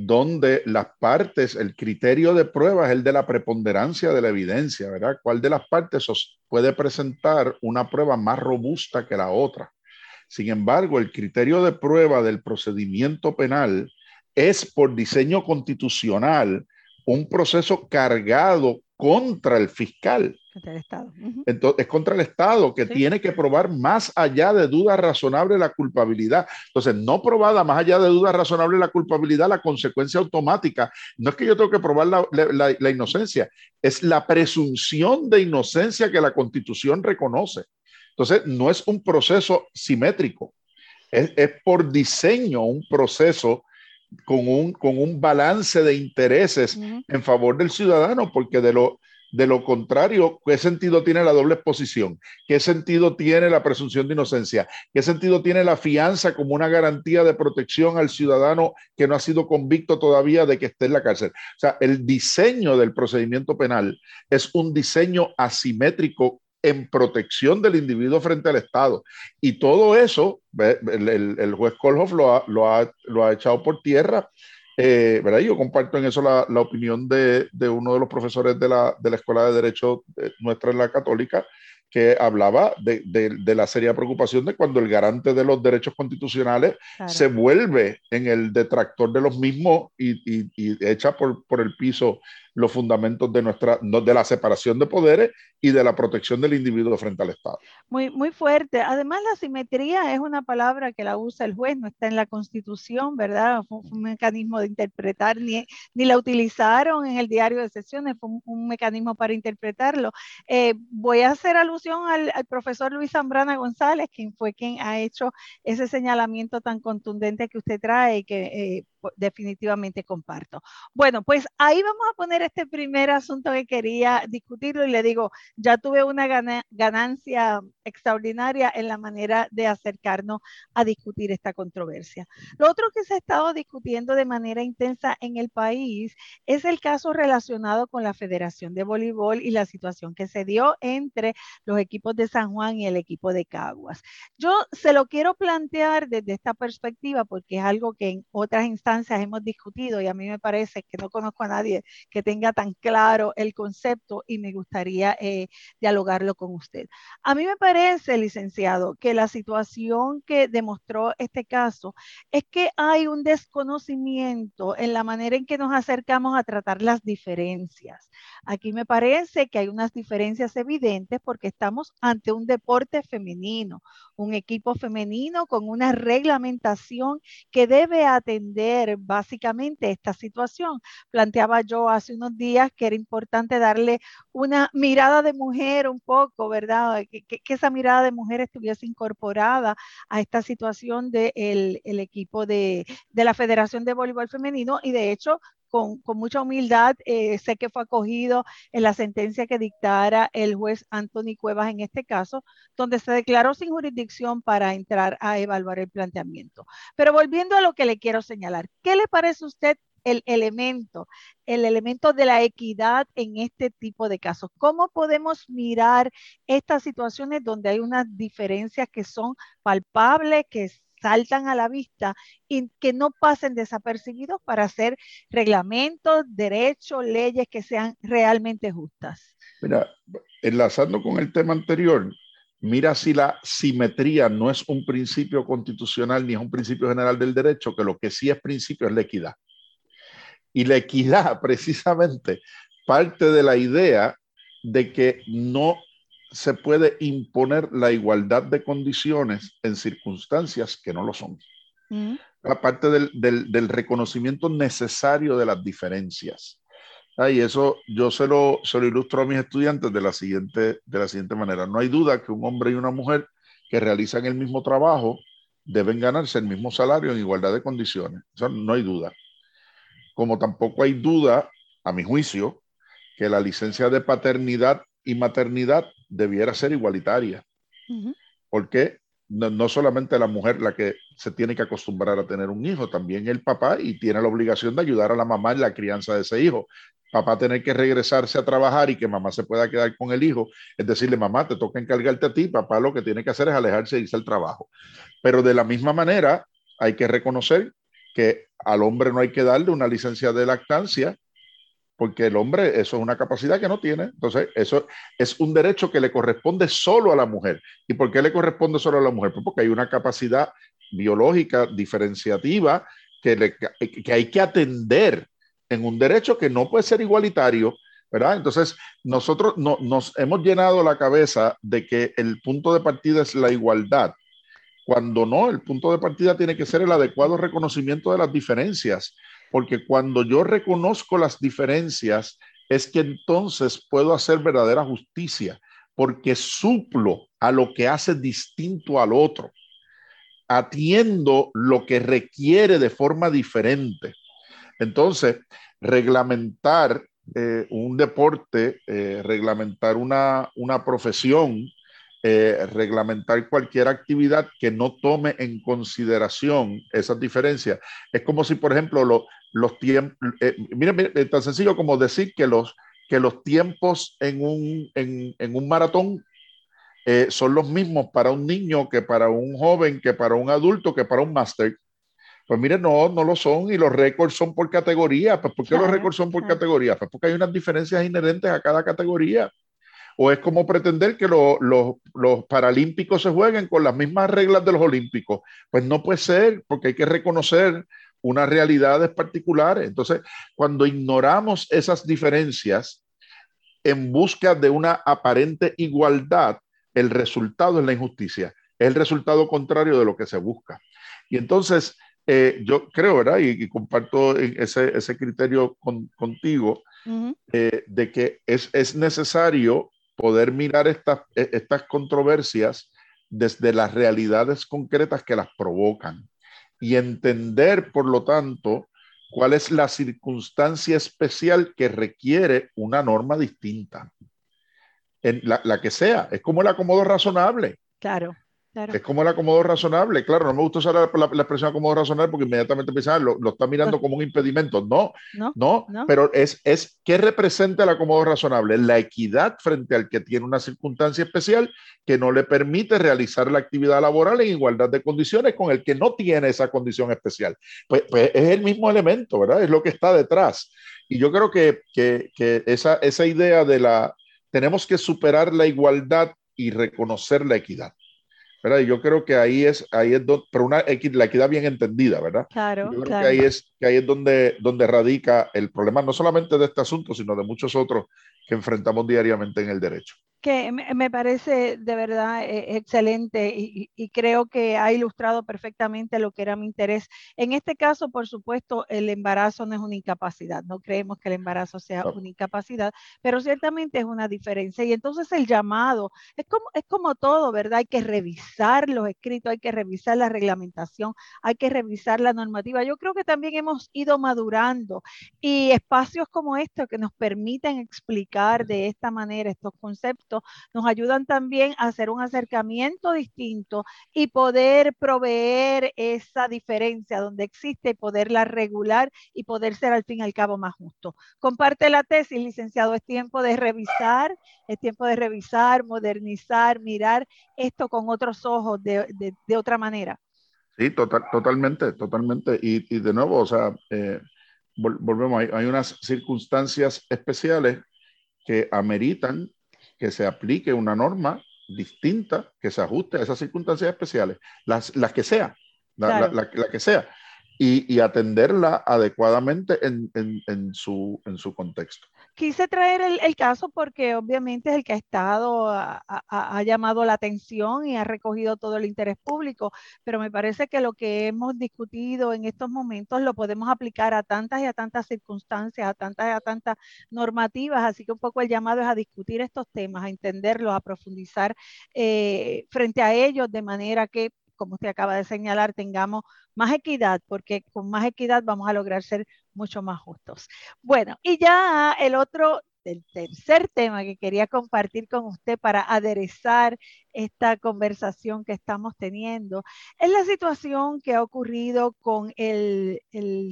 donde las partes, el criterio de prueba es el de la preponderancia de la evidencia, ¿verdad? ¿Cuál de las partes puede presentar una prueba más robusta que la otra? Sin embargo, el criterio de prueba del procedimiento penal es por diseño constitucional un proceso cargado contra el fiscal. Contra el Estado. Entonces, es contra el Estado que tiene que probar más allá de duda razonable la culpabilidad. Entonces, no probada más allá de duda razonable la culpabilidad, la consecuencia automática. No es que yo tengo que probar la, inocencia, es la presunción de inocencia que la Constitución reconoce. Entonces, no es un proceso simétrico, es, por diseño un proceso con un, con un balance de intereses en favor del ciudadano, porque de lo, de lo contrario, ¿qué sentido tiene la doble exposición? ¿Qué sentido tiene la presunción de inocencia? ¿Qué sentido tiene la fianza como una garantía de protección al ciudadano que no ha sido convicto todavía de que esté en la cárcel? O sea, el diseño del procedimiento penal es un diseño asimétrico en protección del individuo frente al Estado. Y todo eso, el, juez Kolhoff lo ha, echado por tierra eh, ¿verdad? Yo comparto en eso la, la opinión de, de, uno de los profesores de la, de la Escuela de Derecho eh, nuestra en la Católica, que hablaba de, de, la seria preocupación de cuando el garante de los derechos constitucionales se vuelve en el detractor de los mismos y, y, y echa por, por, el piso los fundamentos de, nuestra, de la separación de poderes y de la protección del individuo frente al Estado. Muy, muy fuerte. Además, la simetría es una palabra que la usa el juez, no está en la Constitución, ¿verdad? Fue un mecanismo de interpretar, ni, ni la utilizaron en el diario de sesiones, fue un, mecanismo para interpretarlo. Eh, voy a hacer alusión al, profesor Luis Zambrana González, quien fue quien ha hecho ese señalamiento tan contundente que usted trae, que eh, definitivamente comparto. Bueno, pues ahí vamos a poner este primer asunto que quería discutirlo y le digo, ya tuve una ganancia extraordinaria en la manera de acercarnos a discutir esta controversia. Lo otro que se ha estado discutiendo de manera intensa en el país es el caso relacionado con la Federación de Voleibol y la situación que se dio entre los equipos de San Juan y el equipo de Caguas. Yo se lo quiero plantear desde esta perspectiva porque es algo que en otras instancias hemos discutido y a mí me parece que no conozco a nadie que tenga tan claro el concepto y me gustaría eh, dialogarlo con usted. A mí me parece, licenciado, que la situación que demostró este caso es que hay un desconocimiento en la manera en que nos acercamos a tratar las diferencias. Aquí me parece que hay unas diferencias evidentes porque estamos ante un deporte femenino, un equipo femenino con una reglamentación que debe atender básicamente esta situación. Planteaba yo hace unos días que era importante darle una mirada de mujer un poco, ¿verdad? Que, esa mirada de mujer estuviese incorporada a esta situación del de el equipo de, de la Federación de Voleibol Femenino y de hecho con, mucha humildad, eh, sé que fue acogido en la sentencia que dictara el juez Anthony Cuevas en este caso, donde se declaró sin jurisdicción para entrar a evaluar el planteamiento. Pero volviendo a lo que le quiero señalar, ¿qué le parece a usted el elemento, el elemento de la equidad en este tipo de casos. ¿Cómo podemos mirar estas situaciones donde hay unas diferencias que son palpables, que saltan a la vista y que no pasen desapercibidos para hacer reglamentos, derechos, leyes que sean realmente justas? Mira, enlazando con el tema anterior, mira si la simetría no es un principio constitucional ni es un principio general del derecho, que lo que sí es principio es la equidad. Y la equidad, precisamente, parte de la idea de que no se puede imponer la igualdad de condiciones en circunstancias que no lo son. Mm. Aparte del, del, reconocimiento necesario de las diferencias. Ah, y eso yo se lo, se lo ilustro a mis estudiantes de la, siguiente, de la siguiente manera. No hay duda que un hombre y una mujer que realizan el mismo trabajo deben ganarse el mismo salario en igualdad de condiciones. Eso no hay duda. Como tampoco hay duda, a mi juicio, que la licencia de paternidad y maternidad debiera ser igualitaria. Porque no, no, solamente la mujer la que se tiene que acostumbrar a tener un hijo, también el papá y tiene la obligación de ayudar a la mamá en la crianza de ese hijo. Papá tener que regresarse a trabajar y que mamá se pueda quedar con el hijo, es decirle, mamá, te toca encargarte a ti, papá lo que tiene que hacer es alejarse e irse al trabajo. Pero de la misma manera, hay que reconocer que al hombre no hay que darle una licencia de lactancia porque el hombre, eso es una capacidad que no tiene. Entonces, eso es un derecho que le corresponde solo a la mujer. ¿Y por qué le corresponde solo a la mujer? Pues porque hay una capacidad biológica diferenciativa que, que hay que atender en un derecho que no puede ser igualitario. ¿verdad? Entonces, nosotros no, nos hemos llenado la cabeza de que el punto de partida es la igualdad, cuando no, el punto de partida tiene que ser el adecuado reconocimiento de las diferencias porque cuando yo reconozco las diferencias, es que entonces puedo hacer verdadera justicia, porque suplo a lo que hace distinto al otro, atiendo lo que requiere de forma diferente. Entonces, reglamentar eh, un deporte, eh, reglamentar una, una profesión, eh, reglamentar cualquier actividad que no tome en consideración esas diferencias. Es como si, por ejemplo, los tiempos, eh, miren, tan sencillo como decir que los, que los tiempos en un, en, en un maratón eh, son los mismos para un niño que para un joven, que para un adulto, que para un máster. Pues miren, no, no lo son y los récords son por categoría. Pues ¿por qué los récords son por categoría? Pues porque hay unas diferencias inherentes a cada categoría. ¿O es como pretender que los paralímpicos se jueguen con las mismas reglas de los olímpicos? Pues no puede ser, porque hay que reconocer unas realidades particulares. Entonces, cuando ignoramos esas diferencias en busca de una aparente igualdad, el resultado es la injusticia. Es el resultado contrario de lo que se busca. Y entonces, eh, yo creo, ¿verdad? Y, comparto ese, ese criterio contigo, eh, de que es, es necesario poder mirar estas, e, estas controversias desde las realidades concretas que las provocan y entender, por lo tanto, cuál es la circunstancia especial que requiere una norma distinta. En la, la que sea, es como el acomodo razonable. Claro. Es como el acomodo razonable. Claro, no me gusta usar la, la, expresión acomodo razonable porque inmediatamente piensan, ah, lo, lo, está mirando como un impedimento. No, no, no, pero es, es ¿qué representa el acomodo razonable? La equidad frente al que tiene una circunstancia especial que no le permite realizar la actividad laboral en igualdad de condiciones con el que no tiene esa condición especial. Pues, pues es el mismo elemento, ¿verdad? Es lo que está detrás. Y yo creo que, que, que esa, esa idea de la, tenemos que superar la igualdad y reconocer la equidad. ¿Verdad? Y yo creo que ahí es, ahí es donde, pero una la equidad bien entendida, ¿verdad? Claro, yo creo que ahí es, que ahí es donde, donde radica el problema, no solamente de este asunto, sino de muchos otros que enfrentamos diariamente en el derecho que me parece de verdad eh, excelente y, creo que ha ilustrado perfectamente lo que era mi interés. En este caso, por supuesto, el embarazo no es una incapacidad, no creemos que el embarazo sea una incapacidad, pero ciertamente es una diferencia. Y entonces el llamado es como, es como todo, ¿verdad? Hay que revisar los escritos, hay que revisar la reglamentación, hay que revisar la normativa. Yo creo que también hemos ido madurando y espacios como estos que nos permiten explicar de esta manera estos conceptos nos ayudan también a hacer un acercamiento distinto y poder proveer esa diferencia donde existe y poderla regular y poder ser al fin y al cabo más justo. Comparte la tesis, licenciado, es tiempo de revisar, es tiempo de revisar, modernizar, mirar esto con otros ojos de, otra manera. Sí, total, totalmente, totalmente. Y, de nuevo, o sea, eh, volvemos, hay, hay unas circunstancias especiales que ameritan que se aplique una norma distinta que se ajuste a esas circunstancias especiales, las, las que sea, la, la, que sea, y, y atenderla adecuadamente en, en, en, su, en su contexto quise traer el, caso porque obviamente es el que ha estado, ha, llamado la atención y ha recogido todo el interés público, pero me parece que lo que hemos discutido en estos momentos lo podemos aplicar a tantas y a tantas circunstancias, a tantas y a tantas normativas, así que un poco el llamado es a discutir estos temas, a entenderlos, a profundizar eh, frente a ellos de manera que como usted acaba de señalar, tengamos más equidad, porque con más equidad vamos a lograr ser mucho más justos. Bueno, y ya el otro, el tercer tema que quería compartir con usted para aderezar esta conversación que estamos teniendo, es la situación que ha ocurrido con el,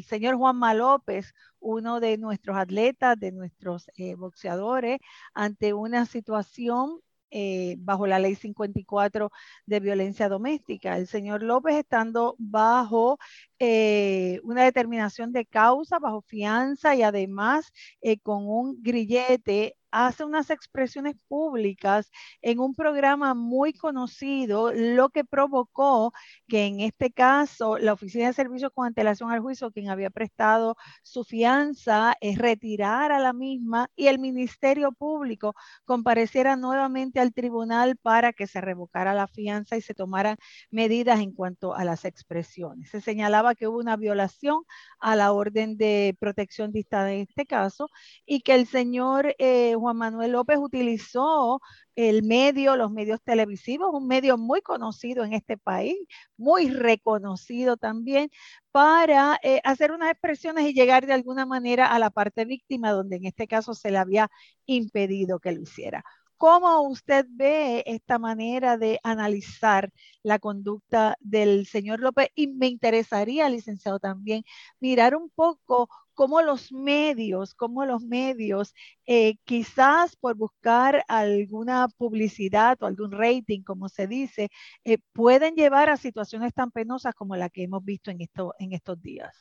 señor Juanma López, uno de nuestros atletas, de nuestros eh, boxeadores, ante una situación eh, bajo la ley 54 de violencia doméstica. El señor López estando bajo eh, una determinación de causa, bajo fianza y además eh, con un grillete hace unas expresiones públicas en un programa muy conocido, lo que provocó que en este caso la Oficina de Servicios con antelación al juicio, quien había prestado su fianza, es retirar a la misma y el Ministerio Público compareciera nuevamente al tribunal para que se revocara la fianza y se tomaran medidas en cuanto a las expresiones. Se señalaba que hubo una violación a la orden de protección dictada en este caso y que el señor eh, Juan Manuel López utilizó el medio, los medios televisivos, un medio muy conocido en este país, muy reconocido también, para eh, hacer unas expresiones y llegar de alguna manera a la parte víctima, donde en este caso se le había impedido que lo hiciera. ¿Cómo usted ve esta manera de analizar la conducta del señor López? Y me interesaría, licenciado, también mirar un poco cómo los medios, cómo los medios, eh, quizás por buscar alguna publicidad o algún rating, como se dice, eh, pueden llevar a situaciones tan penosas como la que hemos visto en, esto, en estos días.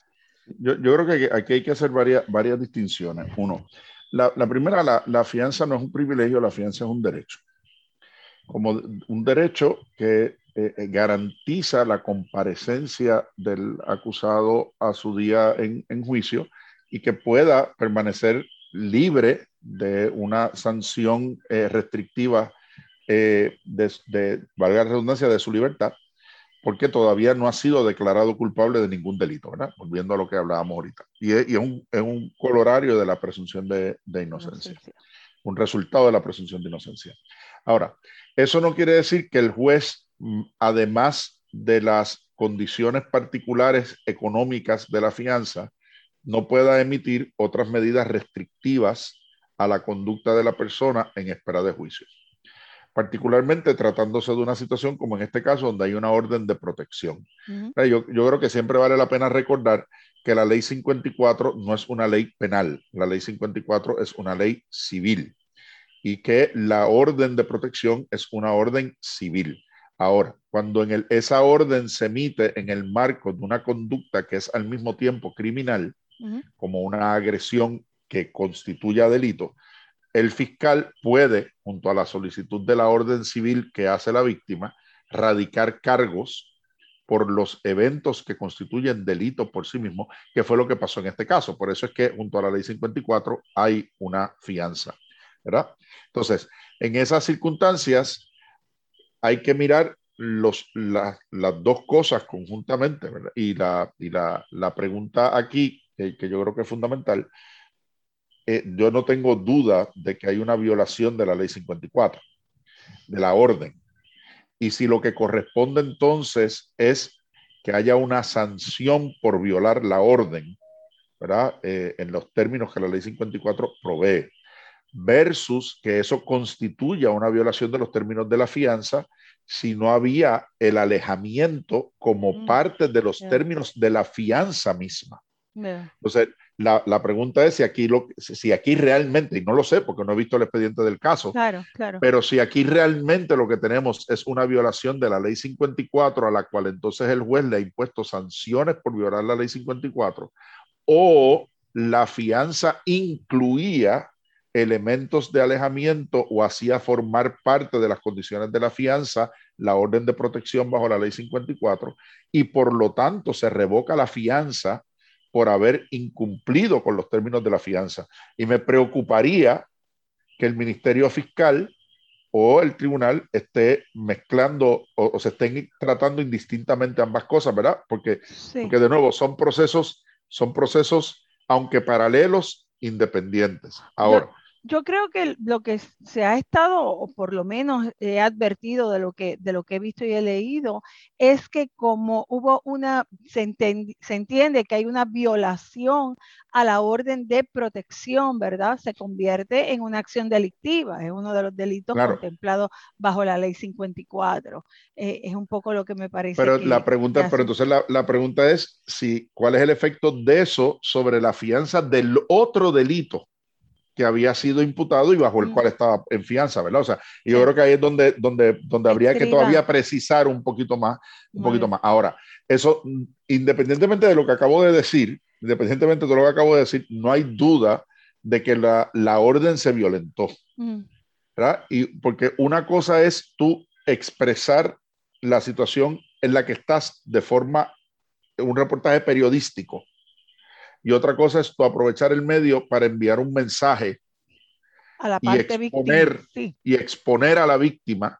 Yo, creo que aquí hay que hacer varias, varias distinciones. Uno, la, primera, la, fianza no es un privilegio, la fianza es un derecho. Como un derecho que eh, eh, garantiza la comparecencia del acusado a su día en, juicio y que pueda permanecer libre de una sanción eh, restrictiva de, de, valga la redundancia, de su libertad porque todavía no ha sido declarado culpable de ningún delito, ¿verdad? Volviendo a lo que hablábamos ahorita. Y es, un, un, colorario de la presunción de, inocencia, un resultado de la presunción de inocencia. Ahora, eso no quiere decir que el juez, mm, además de las condiciones particulares económicas de la fianza, no pueda emitir otras medidas restrictivas a la conducta de la persona en espera de juicio particularmente tratándose de una situación como en este caso, donde hay una orden de protección. yo, yo, creo que siempre vale la pena recordar que la ley 54 no es una ley penal, la ley 54 es una ley civil y que la orden de protección es una orden civil. Ahora, cuando en el, esa orden se emite en el marco de una conducta que es al mismo tiempo criminal, como una agresión que constituya delito, el fiscal puede, junto a la solicitud de la orden civil que hace la víctima, radicar cargos por los eventos que constituyen delito por sí mismo, que fue lo que pasó en este caso. Por eso es que junto a la ley 54 hay una fianza, ¿verdad? Entonces, en esas circunstancias hay que mirar los, las dos cosas conjuntamente. Y la, y la, la pregunta aquí, que yo creo que es fundamental, eh, yo no tengo duda de que hay una violación de la ley 54, de la orden. Y si lo que corresponde entonces es que haya una sanción por violar la orden, ¿verdad? Eh, en los términos que la ley 54 provee. versus que eso constituya una violación de los términos de la fianza si no había el alejamiento como mm, parte de los términos de la fianza misma. Entonces, la, la, pregunta es si aquí, lo, si aquí realmente, y no lo sé porque no he visto el expediente del caso, claro, claro. pero si aquí realmente lo que tenemos es una violación de la ley 54 a la cual entonces el juez le ha impuesto sanciones por violar la ley 54, o la fianza incluía elementos de alejamiento o hacía formar parte de las condiciones de la fianza la orden de protección bajo la ley 54 y por lo tanto se revoca la fianza por haber incumplido con los términos de la fianza. Y me preocuparía que el Ministerio Fiscal o el tribunal esté mezclando o, se estén tratando indistintamente ambas cosas, ¿verdad? Porque, porque de nuevo son procesos, son procesos, aunque paralelos, independientes. Ahora yo creo que lo que se ha estado, o por lo menos he advertido de lo que, de lo que he visto y he leído, es que como hubo una, se, entiende que hay una violación a la orden de protección, ¿verdad? Se convierte en una acción delictiva, es uno de los delitos contemplados bajo la ley 54. Eh, es un poco lo que me parece. Pero la pregunta, pero entonces la, la pregunta es si, ¿cuál es el efecto de eso sobre la fianza del otro delito? Que había sido imputado y bajo el cual estaba en fianza, ¿verdad? O sea, yo creo que ahí es donde, donde, donde habría que todavía precisar un poquito más, un poquito más. Ahora, eso, independientemente de lo que acabo de decir, independientemente de lo que acabo de decir, no hay duda de que la, la orden se violentó, ¿verdad? Y porque una cosa es tú expresar la situación en la que estás de forma, un reportaje periodístico, y otra cosa es aprovechar el medio para enviar un mensaje a la y, exponer, y exponer a la víctima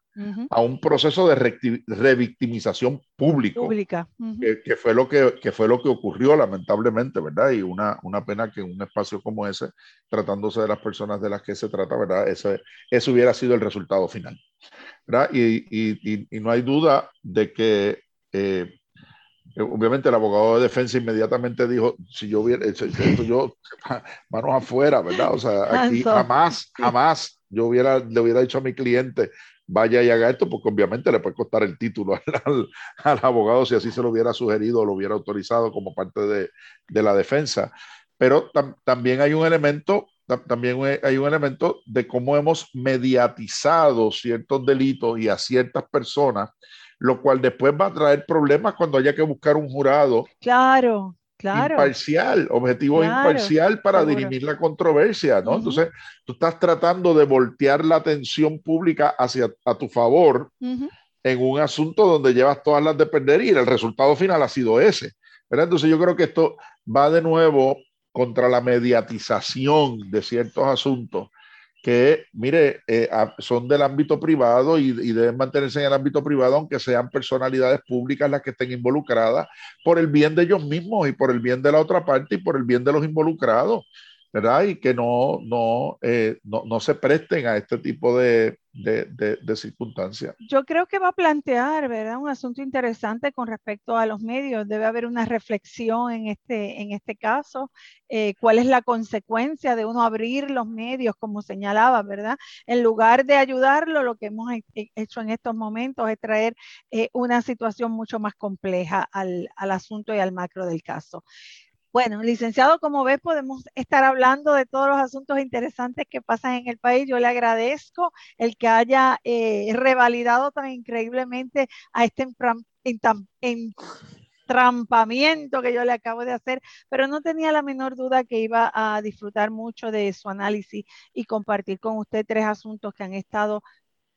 a un proceso de revictimización público, pública, que, fue lo que, que, fue lo que ocurrió lamentablemente, ¿verdad? Y una, una pena que en un espacio como ese, tratándose de las personas de las que se trata, ¿verdad? Ese, ese hubiera sido el resultado final, ¿verdad? Y, y, y no hay duda de que eh, obviamente el abogado de defensa inmediatamente dijo, si yo hubiera hecho esto, yo, manos afuera, ¿verdad? O sea, aquí jamás, jamás yo hubiera, le hubiera dicho a mi cliente, vaya y haga esto, porque obviamente le puede costar el título al, al, abogado si así se lo hubiera sugerido o lo hubiera autorizado como parte de, de la defensa. Pero también hay un elemento, también hay un elemento de cómo hemos mediatizado ciertos delitos y a ciertas personas lo cual después va a traer problemas cuando haya que buscar un jurado. Claro, claro. Imparcial, objetivo imparcial para dirimir la controversia, ¿no? Entonces, tú estás tratando de voltear la atención pública hacia a tu favor en un asunto donde llevas todas las de perder y el resultado final ha sido ese. ¿verdad? Entonces, yo creo que esto va de nuevo contra la mediatización de ciertos asuntos que, mire, eh, son del ámbito privado y, deben mantenerse en el ámbito privado, aunque sean personalidades públicas las que estén involucradas, por el bien de ellos mismos y por el bien de la otra parte y por el bien de los involucrados, ¿verdad? Y que no, no, eh, no, no se presten a este tipo de, de, circunstancias. Yo creo que va a plantear, ¿verdad? Un asunto interesante con respecto a los medios. Debe haber una reflexión en este, en este caso. Eh, ¿Cuál es la consecuencia de uno abrir los medios, como señalaba, ¿verdad? En lugar de ayudarlo, lo que hemos hecho en estos momentos es traer eh, una situación mucho más compleja al, al asunto y al macro del caso. Bueno, licenciado, como ves, podemos estar hablando de todos los asuntos interesantes que pasan en el país. Yo le agradezco el que haya eh, revalidado tan increíblemente a este entrampamiento que yo le acabo de hacer, pero no tenía la menor duda que iba a disfrutar mucho de su análisis y compartir con usted tres asuntos que han estado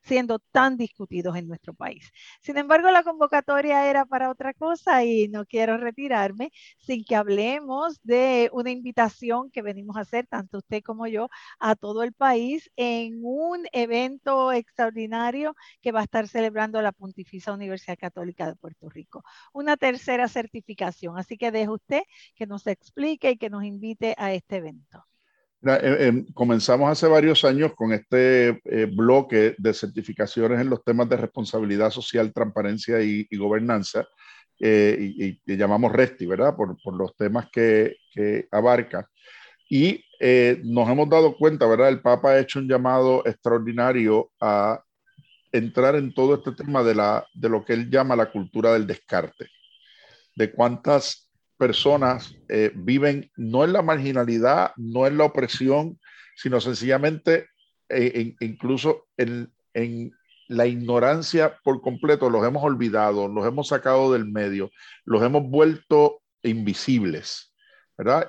siendo tan discutidos en nuestro país. Sin embargo, la convocatoria era para otra cosa y no quiero retirarme sin que hablemos de una invitación que venimos a hacer, tanto usted como yo, a todo el país en un evento extraordinario que va a estar celebrando la Pontificia Universidad Católica de Puerto Rico. Una tercera certificación. Así que deje usted que nos explique y que nos invite a este evento. Eh, em, comenzamos hace varios años con este eh, bloque de certificaciones en los temas de responsabilidad social, transparencia y, gobernanza, eh, y, llamamos RESTI, ¿verdad? Por, por los temas que, que, abarca. Y eh, nos hemos dado cuenta, ¿verdad? El Papa ha hecho un llamado extraordinario a entrar en todo este tema de, la, de lo que él llama la cultura del descarte, de cuántas personas eh, viven no en la marginalidad, no en la opresión, sino sencillamente eh, incluso en, en la ignorancia por completo, los hemos olvidado, los hemos sacado del medio, los hemos vuelto invisibles.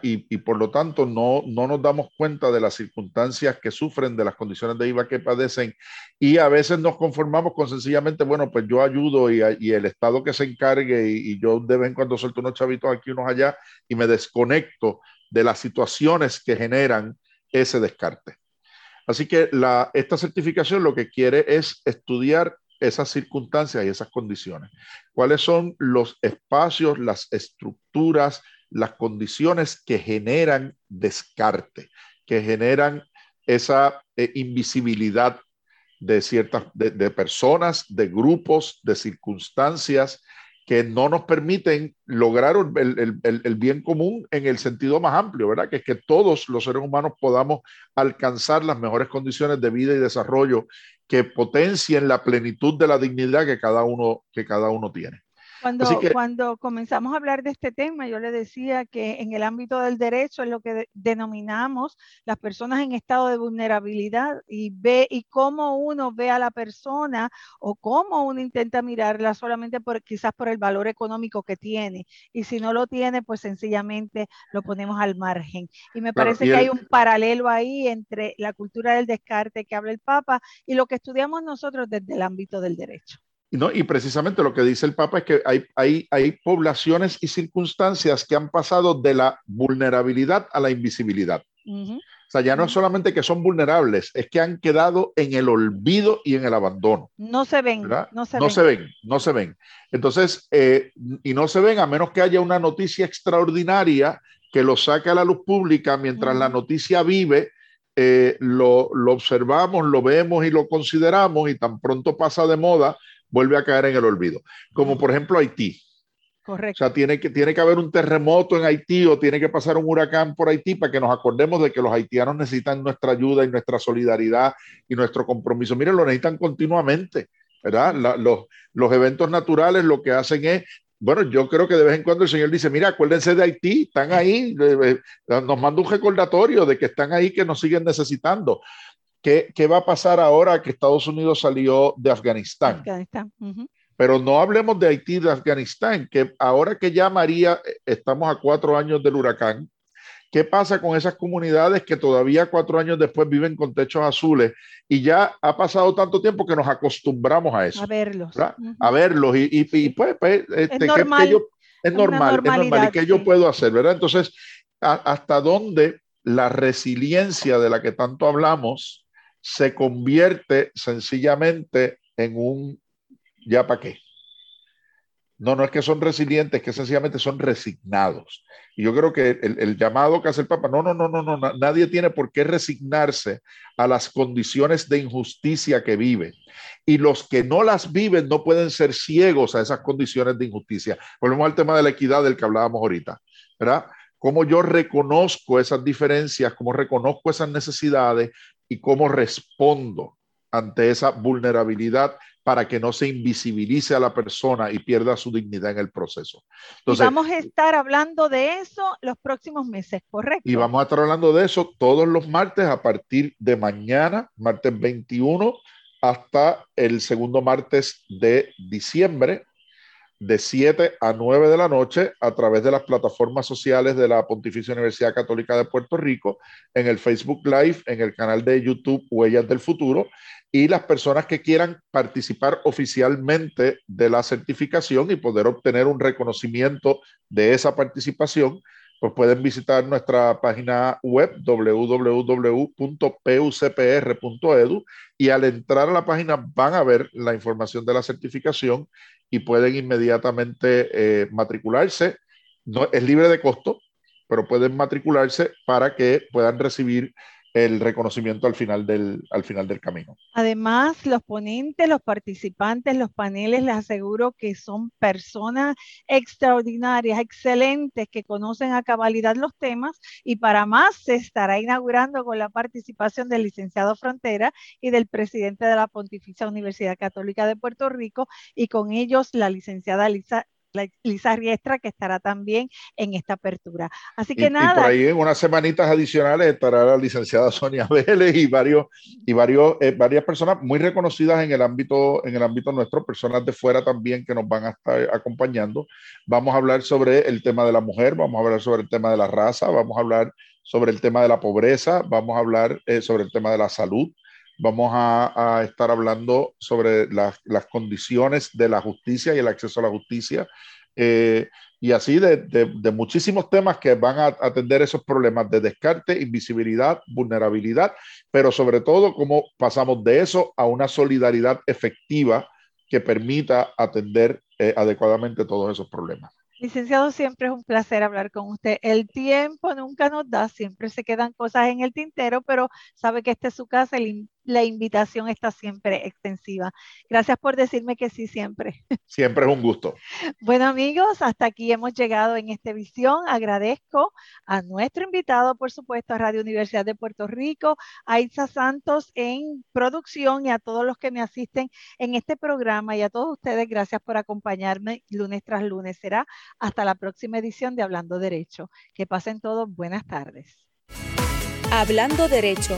Y, por lo tanto no, no nos damos cuenta de las circunstancias que sufren, de las condiciones de IVA que padecen y a veces nos conformamos con sencillamente, bueno, pues yo ayudo y, el Estado que se encargue y, yo de vez en cuando suelto unos chavitos aquí, unos allá y me desconecto de las situaciones que generan ese descarte. Así que esta certificación lo que quiere es estudiar esas circunstancias y esas condiciones. ¿Cuáles son los espacios, las estructuras, las condiciones que generan descarte, que generan esa eh, invisibilidad de ciertas, de, de, personas, de grupos, de circunstancias que no nos permiten lograr el, el, el, bien común en el sentido más amplio, ¿verdad? Que es que todos los seres humanos podamos alcanzar las mejores condiciones de vida y desarrollo que potencien la plenitud de la dignidad que cada uno, que cada uno tiene. Cuando, que, cuando comenzamos a hablar de este tema, yo le decía que en el ámbito del derecho es lo que de, denominamos las personas en estado de vulnerabilidad y ve y cómo uno ve a la persona o cómo uno intenta mirarla solamente por quizás por el valor económico que tiene y si no lo tiene, pues sencillamente lo ponemos al margen. Y me parece claro, y que hay un paralelo ahí entre la cultura del descarte que habla el Papa y lo que estudiamos nosotros desde el ámbito del derecho. ¿No? Y precisamente lo que dice el Papa es que hay, hay, hay poblaciones y circunstancias que han pasado de la vulnerabilidad a la invisibilidad. Uh -huh. O sea, ya no es solamente que son vulnerables, es que han quedado en el olvido y en el abandono. No se ven, no se no ven. se ven, no se ven. Entonces, eh, y no se ven a menos que haya una noticia extraordinaria que lo saque a la luz pública mientras uh -huh. la noticia vive. Eh, lo, lo observamos, lo vemos y lo consideramos y tan pronto pasa de moda, vuelve a caer en el olvido. Como por ejemplo Haití. Correcto. O sea, tiene que, tiene que haber un terremoto en Haití o tiene que pasar un huracán por Haití para que nos acordemos de que los haitianos necesitan nuestra ayuda y nuestra solidaridad y nuestro compromiso. Miren, lo necesitan continuamente, ¿verdad? La, los, los eventos naturales lo que hacen es bueno, yo creo que de vez en cuando el Señor dice, mira, acuérdense de Haití, están ahí, nos manda un recordatorio de que están ahí, que nos siguen necesitando. ¿Qué, ¿Qué, va a pasar ahora que Estados Unidos salió de Afganistán? Afganistán. Uh -huh. Pero no hablemos de Haití, de Afganistán, que ahora que ya María, estamos a cuatro años del huracán, ¿qué pasa con esas comunidades que todavía cuatro años después viven con techos azules y ya ha pasado tanto tiempo que nos acostumbramos a eso? A verlos. Uh -huh. A verlos y, y, y pues, pues este, es normal. Que yo, es normal, es normal. ¿Y qué sí. yo puedo hacer, verdad? Entonces, a, ¿hasta dónde la resiliencia de la que tanto hablamos se convierte sencillamente en un ya para qué. No, no es que son resilientes, es que sencillamente son resignados. Y yo creo que el, el, llamado que hace el Papa, no, no, no, no, no, nadie tiene por qué resignarse a las condiciones de injusticia que vive. Y los que no las viven no pueden ser ciegos a esas condiciones de injusticia. Volvemos al tema de la equidad del que hablábamos ahorita, ¿verdad? Cómo yo reconozco esas diferencias, cómo reconozco esas necesidades y cómo respondo ante esa vulnerabilidad para que no se invisibilice a la persona y pierda su dignidad en el proceso. Entonces, y vamos a estar hablando de eso los próximos meses, ¿correcto? Y vamos a estar hablando de eso todos los martes a partir de mañana, martes 21, hasta el segundo martes de diciembre, de 7 a 9 de la noche a través de las plataformas sociales de la Pontificia Universidad Católica de Puerto Rico, en el Facebook Live, en el canal de YouTube Huellas del Futuro, y las personas que quieran participar oficialmente de la certificación y poder obtener un reconocimiento de esa participación, pues pueden visitar nuestra página web www.pucpr.edu y al entrar a la página van a ver la información de la certificación y pueden inmediatamente eh, matricularse. No, es libre de costo, pero pueden matricularse para que puedan recibir el reconocimiento al final del, al final del camino. Además, los ponentes, los participantes, los paneles, les aseguro que son personas extraordinarias, excelentes, que conocen a cabalidad los temas y para más se estará inaugurando con la participación del licenciado Frontera y del presidente de la Pontificia Universidad Católica de Puerto Rico y con ellos la licenciada Lisa Lisa Riestra, que estará también en esta apertura. Así que nada. Y por ahí en unas semanitas adicionales estará la licenciada Sonia Vélez y varios, y varios, eh, varias personas muy reconocidas en el ámbito, en el ámbito nuestro, personas de fuera también que nos van a estar acompañando. Vamos a hablar sobre el tema de la mujer, vamos a hablar sobre el tema de la raza, vamos a hablar sobre el tema de la pobreza, vamos a hablar eh, sobre el tema de la salud, vamos a, estar hablando sobre las, condiciones de la justicia y el acceso a la justicia. Eh, y así de, muchísimos temas que van a atender esos problemas de descarte, invisibilidad, vulnerabilidad, pero sobre todo cómo pasamos de eso a una solidaridad efectiva que permita atender eh, adecuadamente todos esos problemas. Licenciado, siempre es un placer hablar con usted. El tiempo nunca nos da, siempre se quedan cosas en el tintero, pero sabe que esta es su casa, el la invitación está siempre extensiva. Gracias por decirme que sí siempre. Siempre es un gusto. Bueno amigos, hasta aquí hemos llegado en esta visión. Agradezco a nuestro invitado, por supuesto, a Radio Universidad de Puerto Rico, a Itza Santos en producción y a todos los que me asisten en este programa y a todos ustedes, gracias por acompañarme lunes tras lunes. Será hasta la próxima edición de Hablando Derecho. Que pasen todos buenas tardes. Hablando Derecho